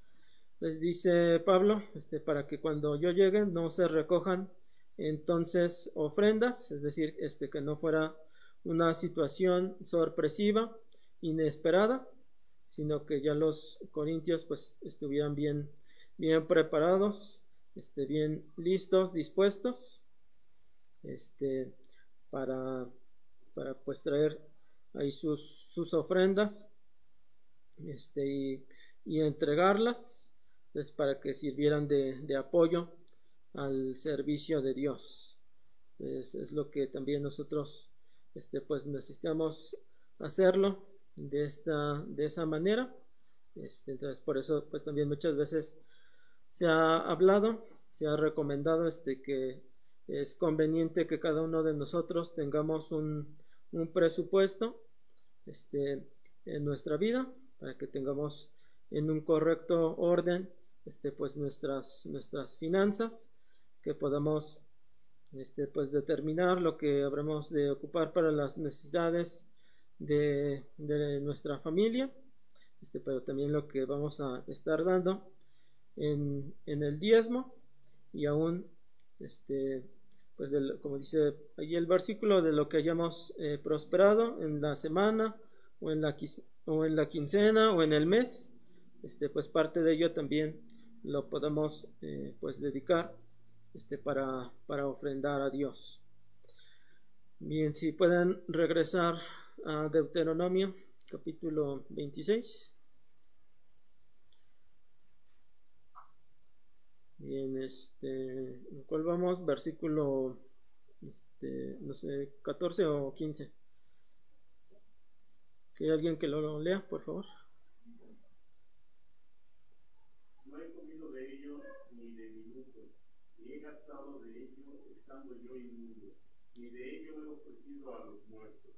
les dice Pablo, este, para que cuando yo llegue no se recojan entonces ofrendas, es decir, este, que no fuera una situación sorpresiva, inesperada, sino que ya los corintios pues estuvieran bien, bien preparados, este, bien listos, dispuestos, este, para, para pues traer ahí sus, sus ofrendas, este, y, y entregarlas es para que sirvieran de, de apoyo al servicio de Dios. Es, es, lo que también nosotros este, pues necesitamos hacerlo de esta, de esa manera. Este, entonces, por eso, pues también muchas veces se ha hablado, se ha recomendado este, que es conveniente que cada uno de nosotros tengamos un, un presupuesto este, en nuestra vida para que tengamos en un correcto orden este, pues nuestras, nuestras finanzas, que podamos este, pues determinar lo que habremos de ocupar para las necesidades de, de nuestra familia, este, pero también lo que vamos a estar dando en, en el diezmo y aún este, pues como dice ahí el versículo de lo que hayamos eh, prosperado en la semana o en la, o en la quincena o en el mes este pues parte de ello también lo podemos eh, pues dedicar este para, para ofrendar a Dios bien si pueden regresar a Deuteronomio capítulo 26 Bien, este, ¿cuál vamos? Versículo, este, no sé, 14 o 15. ¿Que hay alguien que lo lea, por favor? No he comido de ello ni de minuto, ni he gastado de ello estando yo inmundo, ni de ello he ofrecido a los muertos.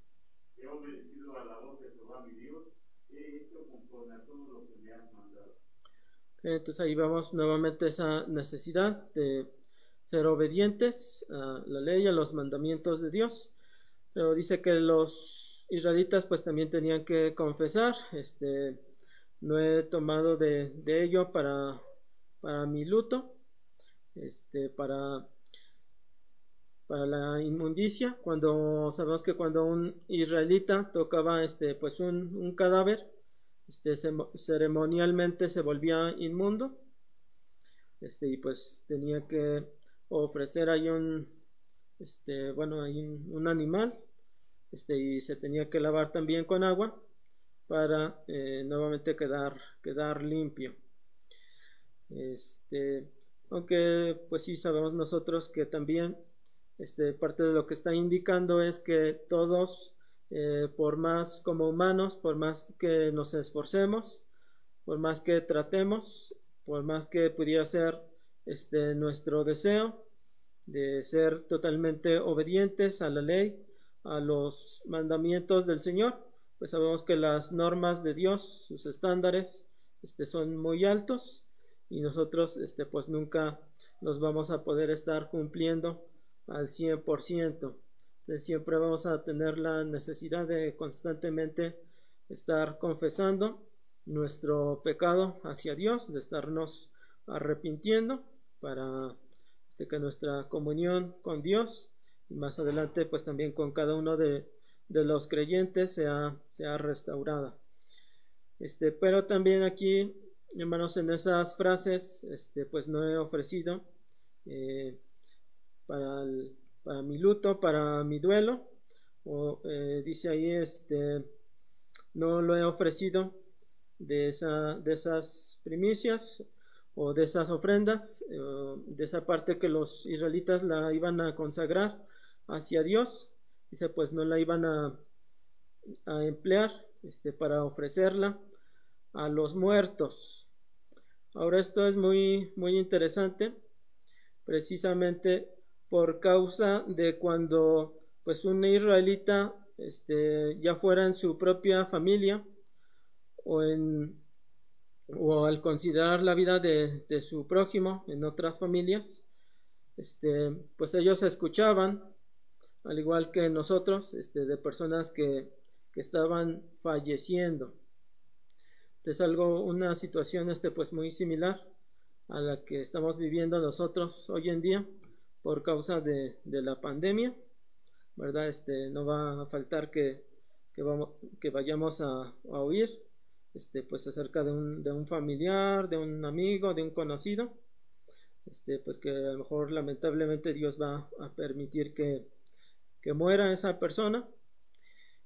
Obedecido a la voz de Jehová mi Dios, he hecho conforme a todo lo que me has mandado. Entonces ahí vemos nuevamente esa necesidad de ser obedientes a la ley, a los mandamientos de Dios. Pero dice que los israelitas pues también tenían que confesar, este, no he tomado de, ello para, para mi luto, este, para, para la inmundicia, cuando sabemos que cuando un israelita tocaba este, pues un, un cadáver, este, ceremonialmente se volvía inmundo este, y pues tenía que ofrecer ahí un este, bueno hay un, animal este, y se tenía que lavar también con agua para eh, nuevamente quedar, quedar limpio. Este, aunque pues sí sabemos nosotros que también este, parte de lo que está indicando es que todos eh, por más como humanos, por más que nos esforcemos, por más que tratemos, por más que pudiera ser este nuestro deseo de ser totalmente obedientes a la ley, a los mandamientos del Señor, pues sabemos que las normas de Dios, sus estándares, este, son muy altos y nosotros este, pues nunca los vamos a poder estar cumpliendo al 100% siempre vamos a tener la necesidad de constantemente estar confesando nuestro pecado hacia Dios, de estarnos arrepintiendo para este, que nuestra comunión con Dios y más adelante pues también con cada uno de, los creyentes sea, sea restaurada. Este, pero también aquí, hermanos, en esas frases, este, pues no he ofrecido eh, para el para mi luto, para mi duelo. O, eh, dice ahí, este, no lo he ofrecido de, esa, de esas primicias o de esas ofrendas, eh, de esa parte que los israelitas la iban a consagrar hacia Dios. Dice, pues no la iban a, a emplear este, para ofrecerla a los muertos. Ahora esto es muy, muy interesante, precisamente por causa de cuando pues un israelita este, ya fuera en su propia familia o en o al considerar la vida de, de su prójimo en otras familias este pues ellos escuchaban al igual que nosotros este, de personas que, que estaban falleciendo. Es algo una situación este pues muy similar a la que estamos viviendo nosotros hoy en día por causa de, la pandemia, ¿verdad? Este, no va a faltar que, vamos, que vayamos a, oír este, pues acerca de un, familiar, de un amigo, de un conocido, este, pues que a lo mejor lamentablemente Dios va a permitir que, muera esa persona.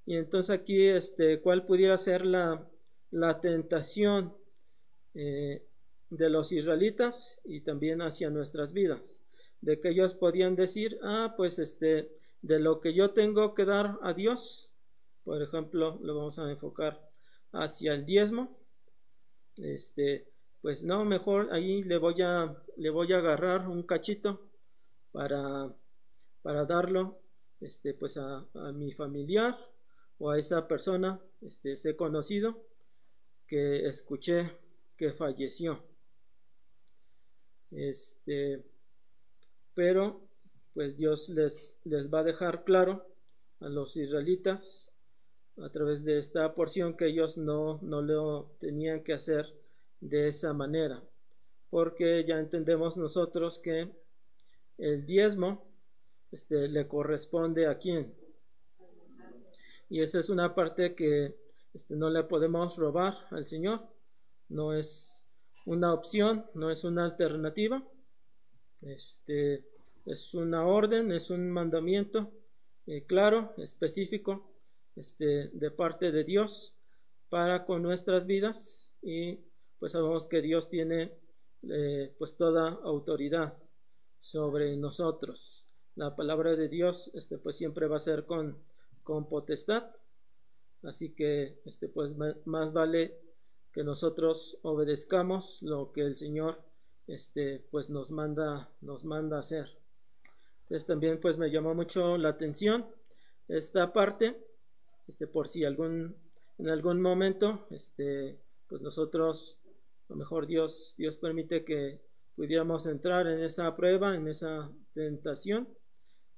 Y entonces aquí, este, ¿cuál pudiera ser la, la tentación eh, de los israelitas y también hacia nuestras vidas? De que ellos podían decir, ah, pues este, de lo que yo tengo que dar a Dios, por ejemplo, lo vamos a enfocar hacia el diezmo, este, pues no, mejor ahí le voy a, le voy a agarrar un cachito para, para darlo, este, pues a, mi familiar o a esa persona, este, ese conocido que escuché que falleció. Este, pero pues Dios les, les va a dejar claro a los israelitas a través de esta porción que ellos no, no lo tenían que hacer de esa manera, porque ya entendemos nosotros que el diezmo este, le corresponde a quién. Y esa es una parte que este, no le podemos robar al Señor, no es una opción, no es una alternativa. Este, es una orden, es un mandamiento eh, claro, específico, este, de parte de Dios para con nuestras vidas y pues sabemos que Dios tiene eh, pues toda autoridad sobre nosotros. La palabra de Dios este, pues siempre va a ser con, con potestad, así que este, pues más vale que nosotros obedezcamos lo que el Señor este, pues nos manda, nos manda hacer. Entonces también pues me llamó mucho la atención esta parte, este, por si algún, en algún momento, este, pues nosotros, a lo mejor Dios, Dios permite que pudiéramos entrar en esa prueba, en esa tentación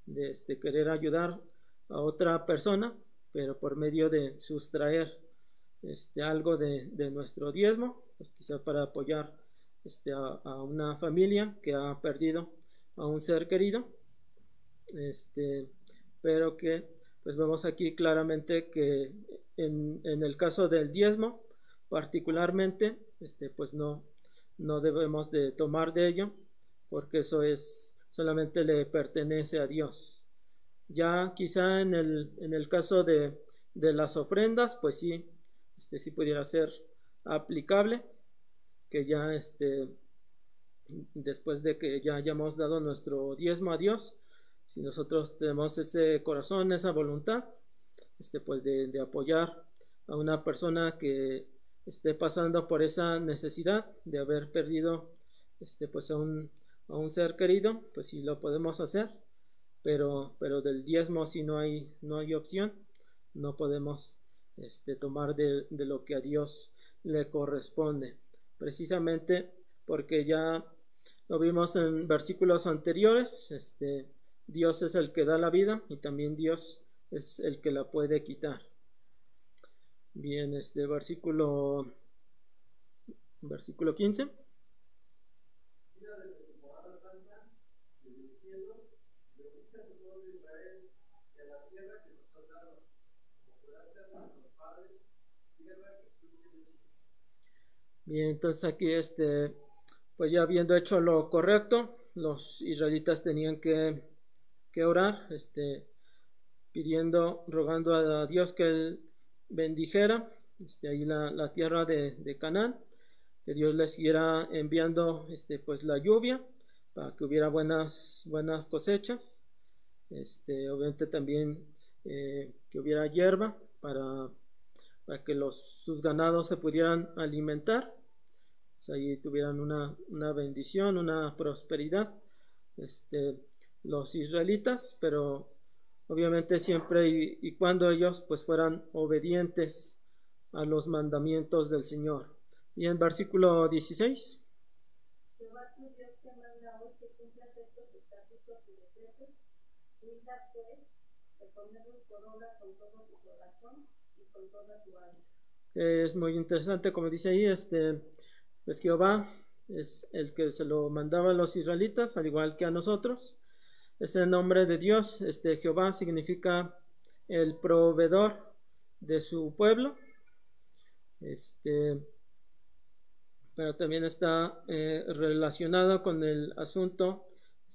de este, querer ayudar a otra persona, pero por medio de sustraer este, algo de, de nuestro diezmo, pues quizá para apoyar este, a, a, una familia que ha perdido a un ser querido. Este, pero que pues vemos aquí claramente que en, en, el caso del diezmo particularmente este pues no no debemos de tomar de ello porque eso es solamente le pertenece a Dios. Ya quizá en el, en el caso de, de las ofrendas pues sí este sí pudiera ser aplicable que ya este después de que ya hayamos dado nuestro diezmo a Dios si nosotros tenemos ese corazón, esa voluntad, este, pues de, de apoyar a una persona que esté pasando por esa necesidad de haber perdido este, pues a un, a un ser querido, pues sí lo podemos hacer, pero, pero del diezmo si no hay, no hay opción, no podemos este, tomar de, de lo que a Dios le corresponde, precisamente porque ya lo vimos en versículos anteriores, este, Dios es el que da la vida y también Dios es el que la puede quitar. Bien, este versículo versículo 15. Bien, entonces aquí este pues ya habiendo hecho lo correcto, los israelitas tenían que que orar, este, pidiendo, rogando a Dios que Él bendijera este, ahí la, la tierra de, de, Canaán, que Dios les siguiera enviando este, pues, la lluvia para que hubiera buenas, buenas cosechas, este, obviamente también eh, que hubiera hierba para, para que los, sus ganados se pudieran alimentar, pues, ahí tuvieran una, una bendición, una prosperidad. Este, los israelitas, pero obviamente siempre y, y, cuando ellos pues fueran obedientes a los mandamientos del Señor. Y en versículo 16. Jehová tu Dios te manda hoy que cumplas estos estatutos y decretos, cuida pues de ponerlos por obra con todo tu corazón y con toda tu alma. Es muy interesante, como dice ahí, este, pues Jehová es el que se lo mandaba a los israelitas, al igual que a nosotros. Ese nombre de Dios, este Jehová significa el proveedor de su pueblo. Este, pero también está eh, relacionado con el asunto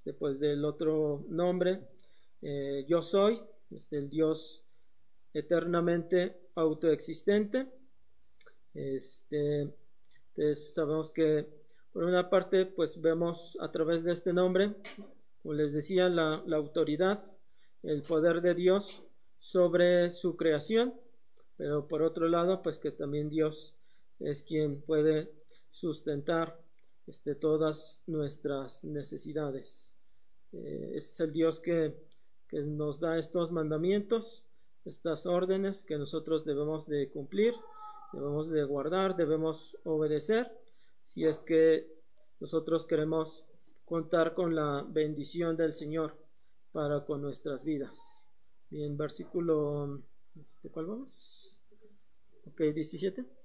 este, pues, del otro nombre, eh, yo soy, este, el Dios eternamente autoexistente. Este, sabemos que por una parte pues vemos a través de este nombre como les decía, la, la autoridad el poder de Dios sobre su creación, pero por otro lado, pues que también Dios es quien puede sustentar este, todas nuestras necesidades. Eh, es el Dios que, que nos da estos mandamientos, estas órdenes que nosotros debemos de cumplir, debemos de guardar, debemos obedecer, si es que nosotros queremos contar con la bendición del Señor para con nuestras vidas. Bien, versículo, este, ¿cuál vamos? Ok, 17.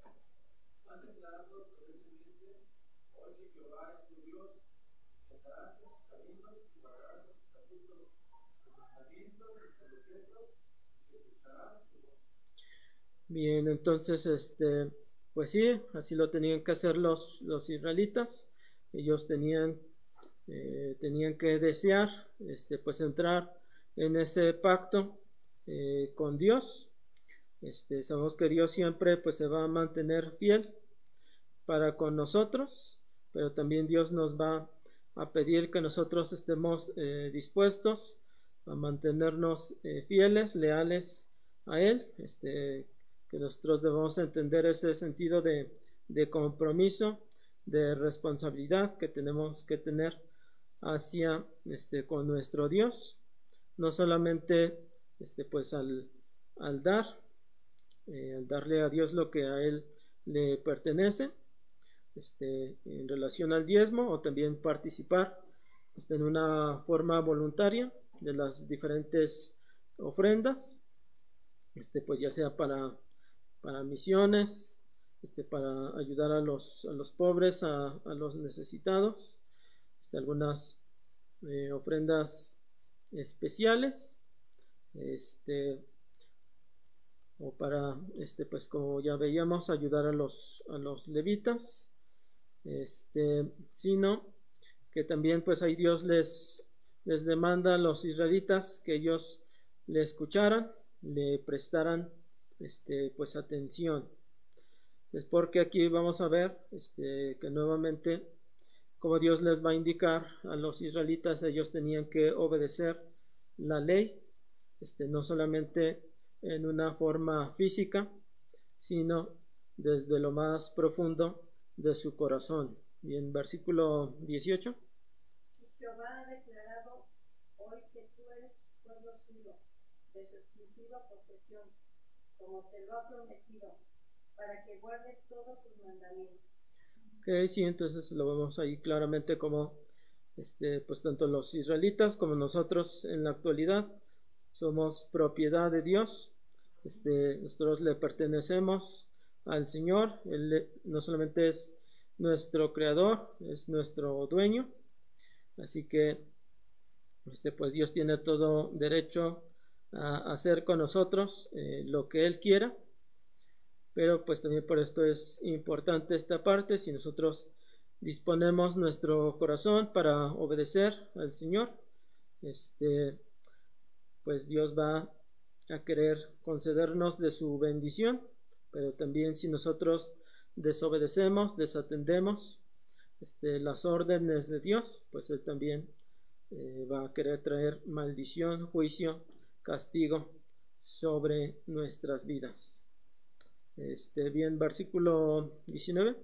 Bien, entonces, este, pues sí, así lo tenían que hacer los, los israelitas. Ellos tenían, eh, tenían que desear, este, pues entrar en ese pacto eh, con Dios. Este, sabemos que Dios siempre, pues, se va a mantener fiel para con nosotros, pero también Dios nos va a pedir que nosotros estemos eh, dispuestos a mantenernos fieles, leales a Él, este, que nosotros debemos entender ese sentido de, compromiso, de responsabilidad que tenemos que tener hacia este con nuestro Dios, no solamente este pues al, dar, eh, al darle a Dios lo que a él le pertenece, este, en relación al diezmo o también participar este, en una forma voluntaria de las diferentes ofrendas, este, pues ya sea para para misiones, este, para ayudar a los, a los pobres, a, los necesitados, este, algunas eh, ofrendas especiales, este, o para, este, pues como ya veíamos, ayudar a los, a los levitas, este, sino que también pues ahí Dios les, les demanda a los israelitas que ellos le escucharan, le prestaran este, pues atención. Es porque aquí vamos a ver este, que nuevamente, como Dios les va a indicar a los israelitas, ellos tenían que obedecer la ley, este, no solamente en una forma física, sino desde lo más profundo de su corazón. Y en versículo 18. Jehová ha declarado hoy que tú eres pueblo suyo, de su exclusiva posesión como te lo ha prometido, para que guardes todos sus mandamientos. Ok, sí, entonces lo vemos ahí claramente como este, pues tanto los israelitas como nosotros en la actualidad somos propiedad de Dios. Este, nosotros le pertenecemos al Señor. Él no solamente es nuestro creador, es nuestro dueño. Así que este, pues Dios tiene todo derecho a hacer con nosotros eh, lo que Él quiera. Pero pues también por esto es importante esta parte, si nosotros disponemos nuestro corazón para obedecer al Señor, este, pues Dios va a querer concedernos de su bendición, pero también si nosotros desobedecemos, desatendemos este, las órdenes de Dios, pues Él también eh, va a querer traer maldición, juicio castigo sobre nuestras vidas. Este, bien, versículo 19.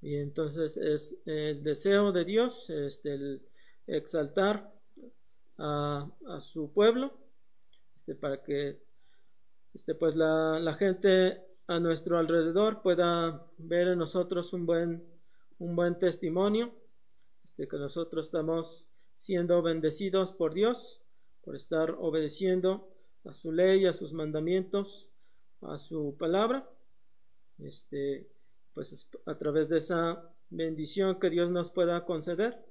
Y entonces es el deseo de Dios, este, el exaltar a, a su pueblo, este, para que este, pues la, gente a nuestro alrededor pueda ver en nosotros un buen, un buen testimonio, este, que nosotros estamos siendo bendecidos por Dios, por estar obedeciendo a su ley, a sus mandamientos, a su palabra. Este, pues a través de esa bendición que Dios nos pueda conceder,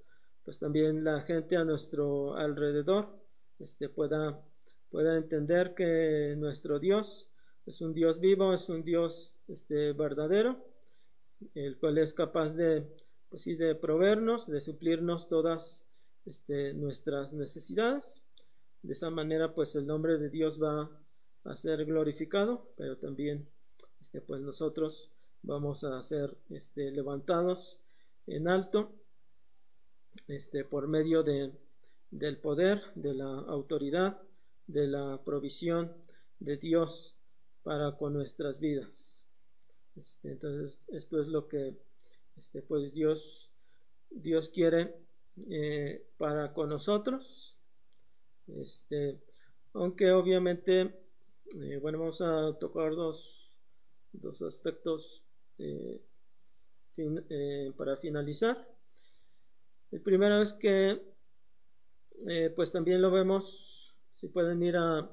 pues también la gente a nuestro alrededor este, pueda pueda entender que nuestro Dios es un Dios vivo, es un Dios este, verdadero, el cual es capaz de, pues de proveernos, de suplirnos todas este, nuestras necesidades. De esa manera, pues el nombre de Dios va a ser glorificado, pero también este, pues nosotros vamos a ser este, levantados en alto este, por medio de, del poder, de la autoridad, de la provisión de Dios para con nuestras vidas. Este, entonces, esto es lo que este, pues Dios, Dios quiere eh, para con nosotros. Este, aunque obviamente, eh, bueno, vamos a tocar dos, dos aspectos eh, para finalizar. El primero es que, pues también lo vemos, si pueden ir a,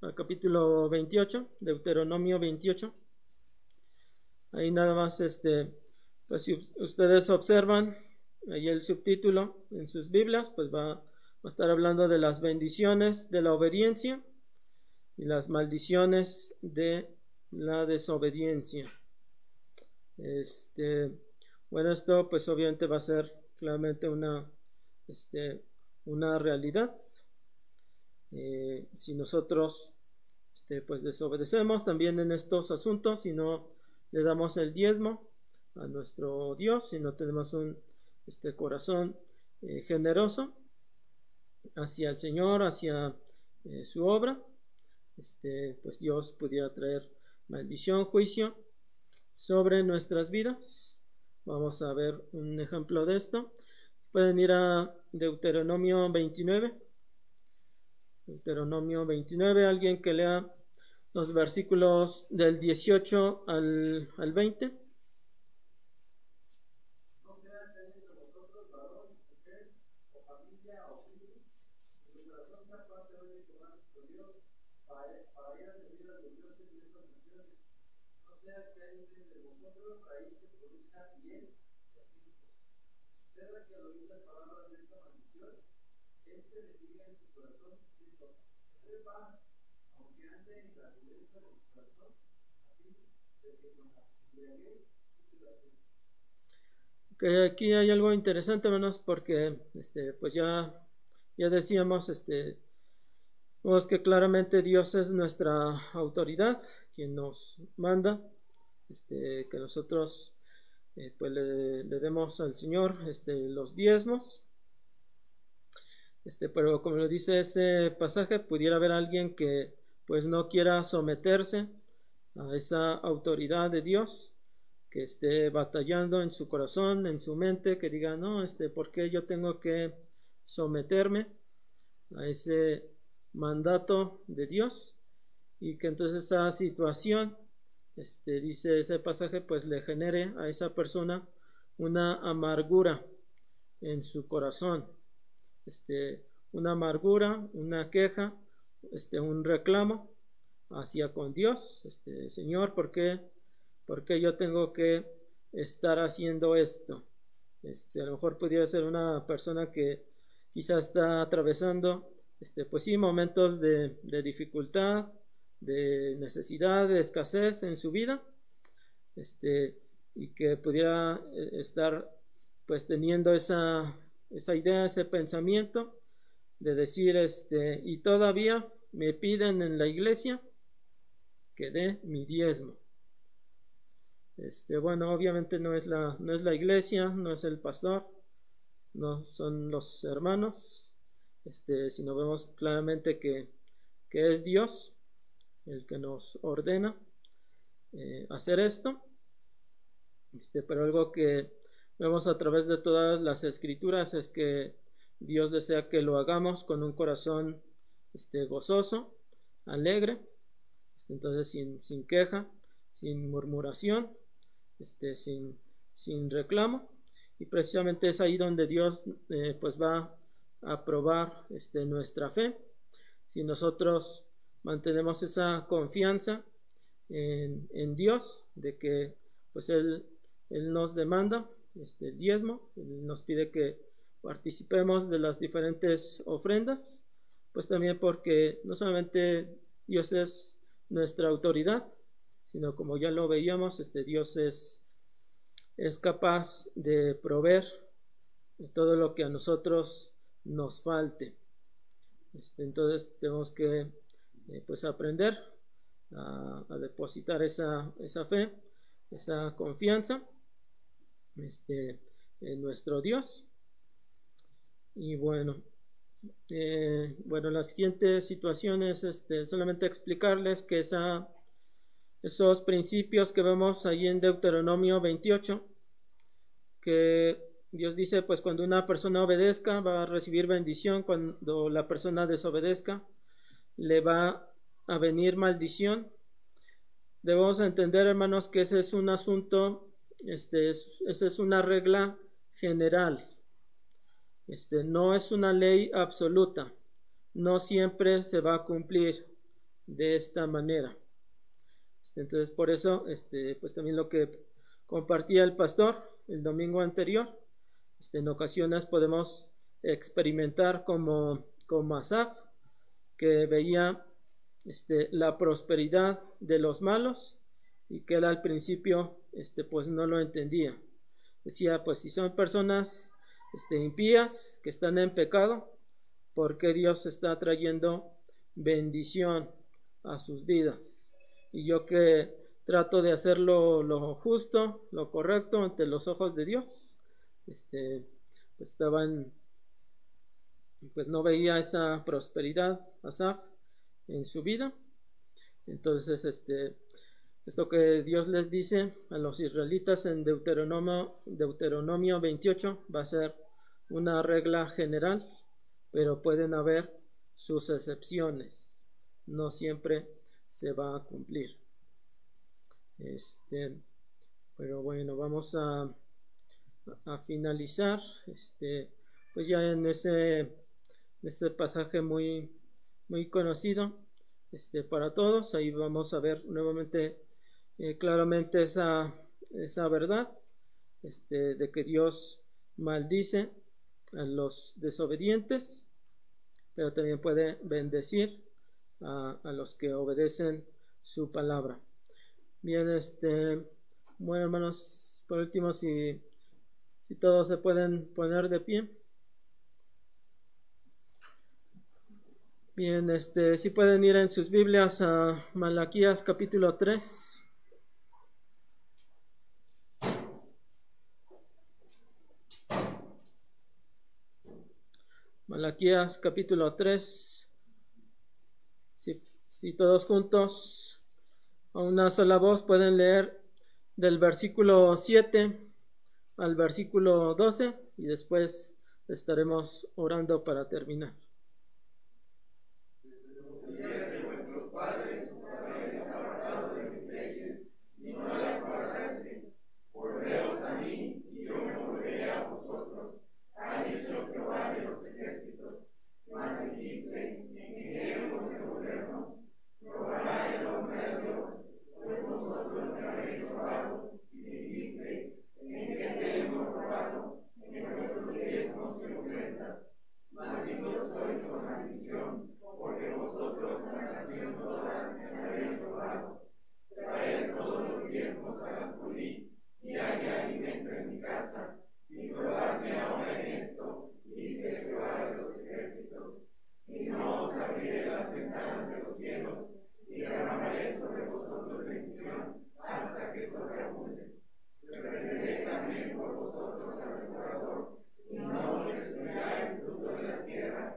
al capítulo 28, Deuteronomio 28. Ahí nada más, este, pues si ustedes observan ahí el subtítulo en sus Biblias, pues va, va a estar hablando de las bendiciones de la obediencia y las maldiciones de la desobediencia. Este, bueno, esto pues obviamente va a ser claramente una, este, una realidad. Eh, si nosotros este, pues desobedecemos también en estos asuntos, si no le damos el diezmo a nuestro Dios, si no tenemos un este corazón eh, generoso hacia el Señor, hacia eh, su obra, este, pues Dios pudiera traer maldición, juicio sobre nuestras vidas. Vamos a ver un ejemplo de esto. Pueden ir a Deuteronomio 29. Deuteronomio 29, alguien que lea los versículos del 18 al, al 20. Aquí hay algo interesante, menos porque este, pues ya, ya decíamos, este, pues que claramente Dios es nuestra autoridad, quien nos manda, este, que nosotros eh, pues le, le, demos al Señor este, los diezmos. Este, pero como lo dice ese pasaje, pudiera haber alguien que pues no quiera someterse a esa autoridad de Dios, que esté batallando en su corazón, en su mente, que diga, no, este, ¿por qué yo tengo que someterme a ese mandato de Dios? Y que entonces esa situación, este, dice ese pasaje, pues le genere a esa persona una amargura en su corazón, este, una amargura, una queja, este, un reclamo hacia con Dios, este, Señor, ¿por qué, ¿por qué yo tengo que estar haciendo esto? Este, a lo mejor podría ser una persona que quizá está atravesando, este, pues sí, momentos de, de dificultad, de necesidad, de escasez en su vida, este, y que pudiera eh, estar pues teniendo esa, esa idea, ese pensamiento de decir, este, y todavía me piden en la iglesia que dé mi diezmo. Este, bueno, obviamente no es la, no es la iglesia, no es el pastor, no son los hermanos, este, sino vemos claramente que, que es Dios el que nos ordena eh, hacer esto. Este, pero algo que vemos a través de todas las escrituras es que Dios desea que lo hagamos con un corazón este, gozoso, alegre, este, entonces sin, sin, queja, sin murmuración, este, sin, sin reclamo. Y precisamente es ahí donde Dios eh, pues va a probar este, nuestra fe. Si nosotros mantenemos esa confianza en, en Dios, de que pues Él, él nos demanda este, el diezmo, Él nos pide que participemos de las diferentes ofrendas, pues también porque no solamente Dios es nuestra autoridad, sino como ya lo veíamos, este Dios es, es capaz de proveer todo lo que a nosotros nos falte. Este, entonces tenemos que eh, pues aprender a, a depositar esa, esa fe, esa confianza este, en nuestro Dios. Y bueno, eh, bueno, la siguiente situación es este, solamente explicarles que esa, esos principios que vemos ahí en Deuteronomio 28, que Dios dice, pues cuando una persona obedezca va a recibir bendición, cuando la persona desobedezca le va a venir maldición. Debemos entender, hermanos, que ese es un asunto, este, esa es una regla general. Este, no es una ley absoluta. No siempre se va a cumplir de esta manera. Este, entonces, por eso, este, pues también lo que compartía el pastor el domingo anterior, este, en ocasiones podemos experimentar como, como Asaf, que veía este, la prosperidad de los malos y que él al principio este, pues no lo entendía. Decía, pues si son personas este, impías que están en pecado, ¿por qué Dios está trayendo bendición a sus vidas? Y yo que trato de hacer lo, justo, lo correcto ante los ojos de Dios, este, pues estaban, pues no veía esa prosperidad, Asaf, en su vida. Entonces, este, esto que Dios les dice a los israelitas en Deuteronomio, Deuteronomio 28 va a ser una regla general, pero pueden haber sus excepciones. No siempre se va a cumplir. Este, pero bueno, vamos a, a finalizar. Este, pues ya en ese, este pasaje muy muy conocido este, para todos. Ahí vamos a ver nuevamente eh, claramente esa, esa verdad este, de que Dios maldice a los desobedientes, pero también puede bendecir a, los que obedecen su palabra. Bien, este, bueno hermanos, por último, si, si todos se pueden poner de pie. Bien, este, si pueden ir en sus Biblias a Malaquías capítulo 3. Malaquías capítulo 3. Si, si todos juntos a una sola voz pueden leer del versículo 7 al versículo 12 y después estaremos orando para terminar. maldición, porque vosotros la nación toda me habéis robado. Traed todos los diezmos a la judí, y hay alimento en mi casa, y probadme ahora en esto, dice Jehová de los ejércitos. Si no os abriré las ventanas de los cielos, y derramaré sobre vosotros bendición, hasta que sobreabunde. Reprenderé también por vosotros al devorador, y no os destruirá el fruto de la tierra,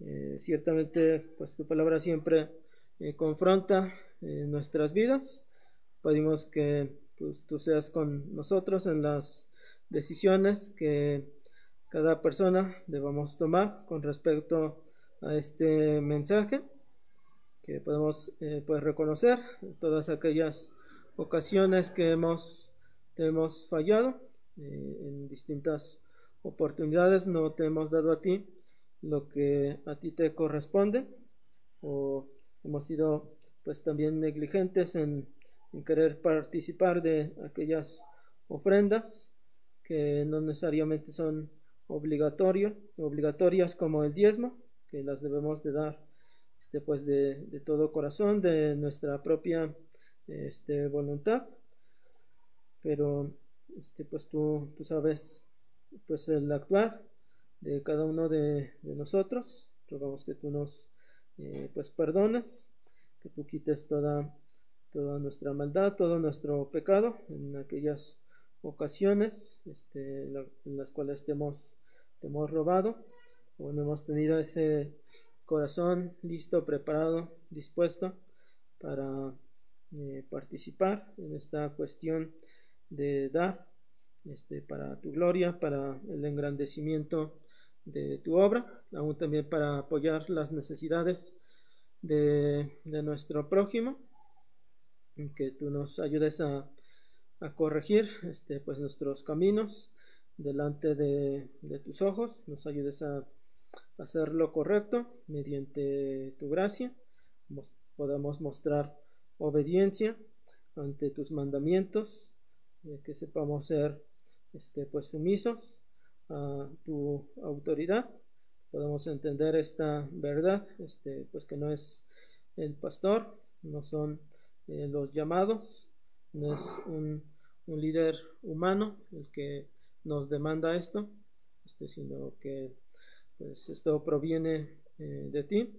Eh, ciertamente, pues tu palabra siempre eh, confronta eh, nuestras vidas. Pedimos que pues, tú seas con nosotros en las decisiones que cada persona debamos tomar con respecto a este mensaje que podemos pues reconocer todas aquellas ocasiones que hemos, hemos fallado en distintas oportunidades no te hemos dado a ti lo que a ti te corresponde o hemos sido pues también negligentes en, querer participar de aquellas ofrendas que no necesariamente son obligatorio, obligatorias como el diezmo, que las debemos de dar este, pues de, de todo corazón, de nuestra propia este, voluntad. Pero este, pues tú, tú sabes pues el actuar de cada uno de, nosotros. Rogamos que tú nos eh, pues perdones, que tú quites toda, toda nuestra maldad, todo nuestro pecado en aquellas ocasiones este, en las cuales te hemos, te hemos robado o no hemos tenido ese corazón listo, preparado, dispuesto para eh, participar en esta cuestión de dar este, para tu gloria, para el engrandecimiento de tu obra, aún también para apoyar las necesidades de, de nuestro prójimo, que tú nos ayudes a, a corregir este, pues nuestros caminos delante de, de tus ojos, nos ayudes a hacer lo correcto mediante tu gracia, podamos mostrar obediencia ante tus mandamientos, eh, que sepamos ser este, pues sumisos a tu autoridad, podemos entender esta verdad, este, pues que no es el pastor, no son eh, los llamados, no es un, un, líder humano el que nos demanda esto, este, sino que pues esto proviene eh, de ti,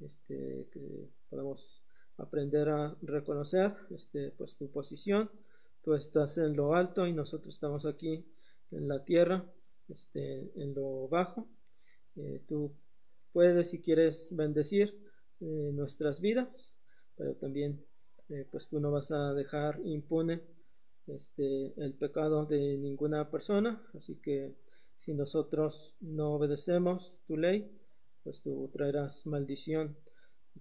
este, que podamos aprender a reconocer este, pues tu posición, tú estás en lo alto y nosotros estamos aquí en la tierra, este, en lo bajo. Eh, tú puedes, si quieres, bendecir eh, nuestras vidas, pero también, eh, pues tú no vas a dejar impune este, el pecado de ninguna persona. Así que si nosotros no obedecemos tu ley, pues tú traerás maldición,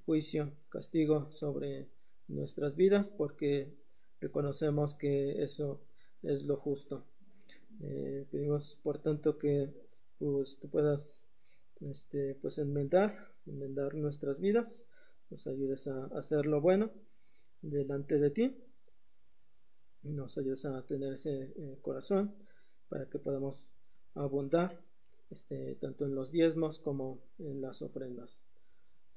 juicio, castigo sobre nuestras vidas, porque reconocemos que eso es lo justo. Eh, pedimos por tanto que pues, tú puedas este, pues enmendar, enmendar nuestras vidas, nos ayudes a hacer lo bueno delante de ti, nos ayudes a tener ese eh, corazón para que podamos abundar este, tanto en los diezmos como en las ofrendas.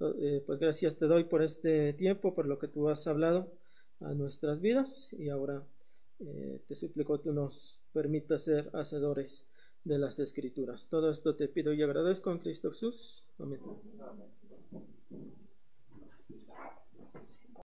Eh, pues gracias te doy por este tiempo, por lo que tú has hablado a nuestras vidas y ahora eh, te suplico tú nos permitas ser hacedores de las escrituras. Todo esto te pido y agradezco en Cristo Jesús. Amén.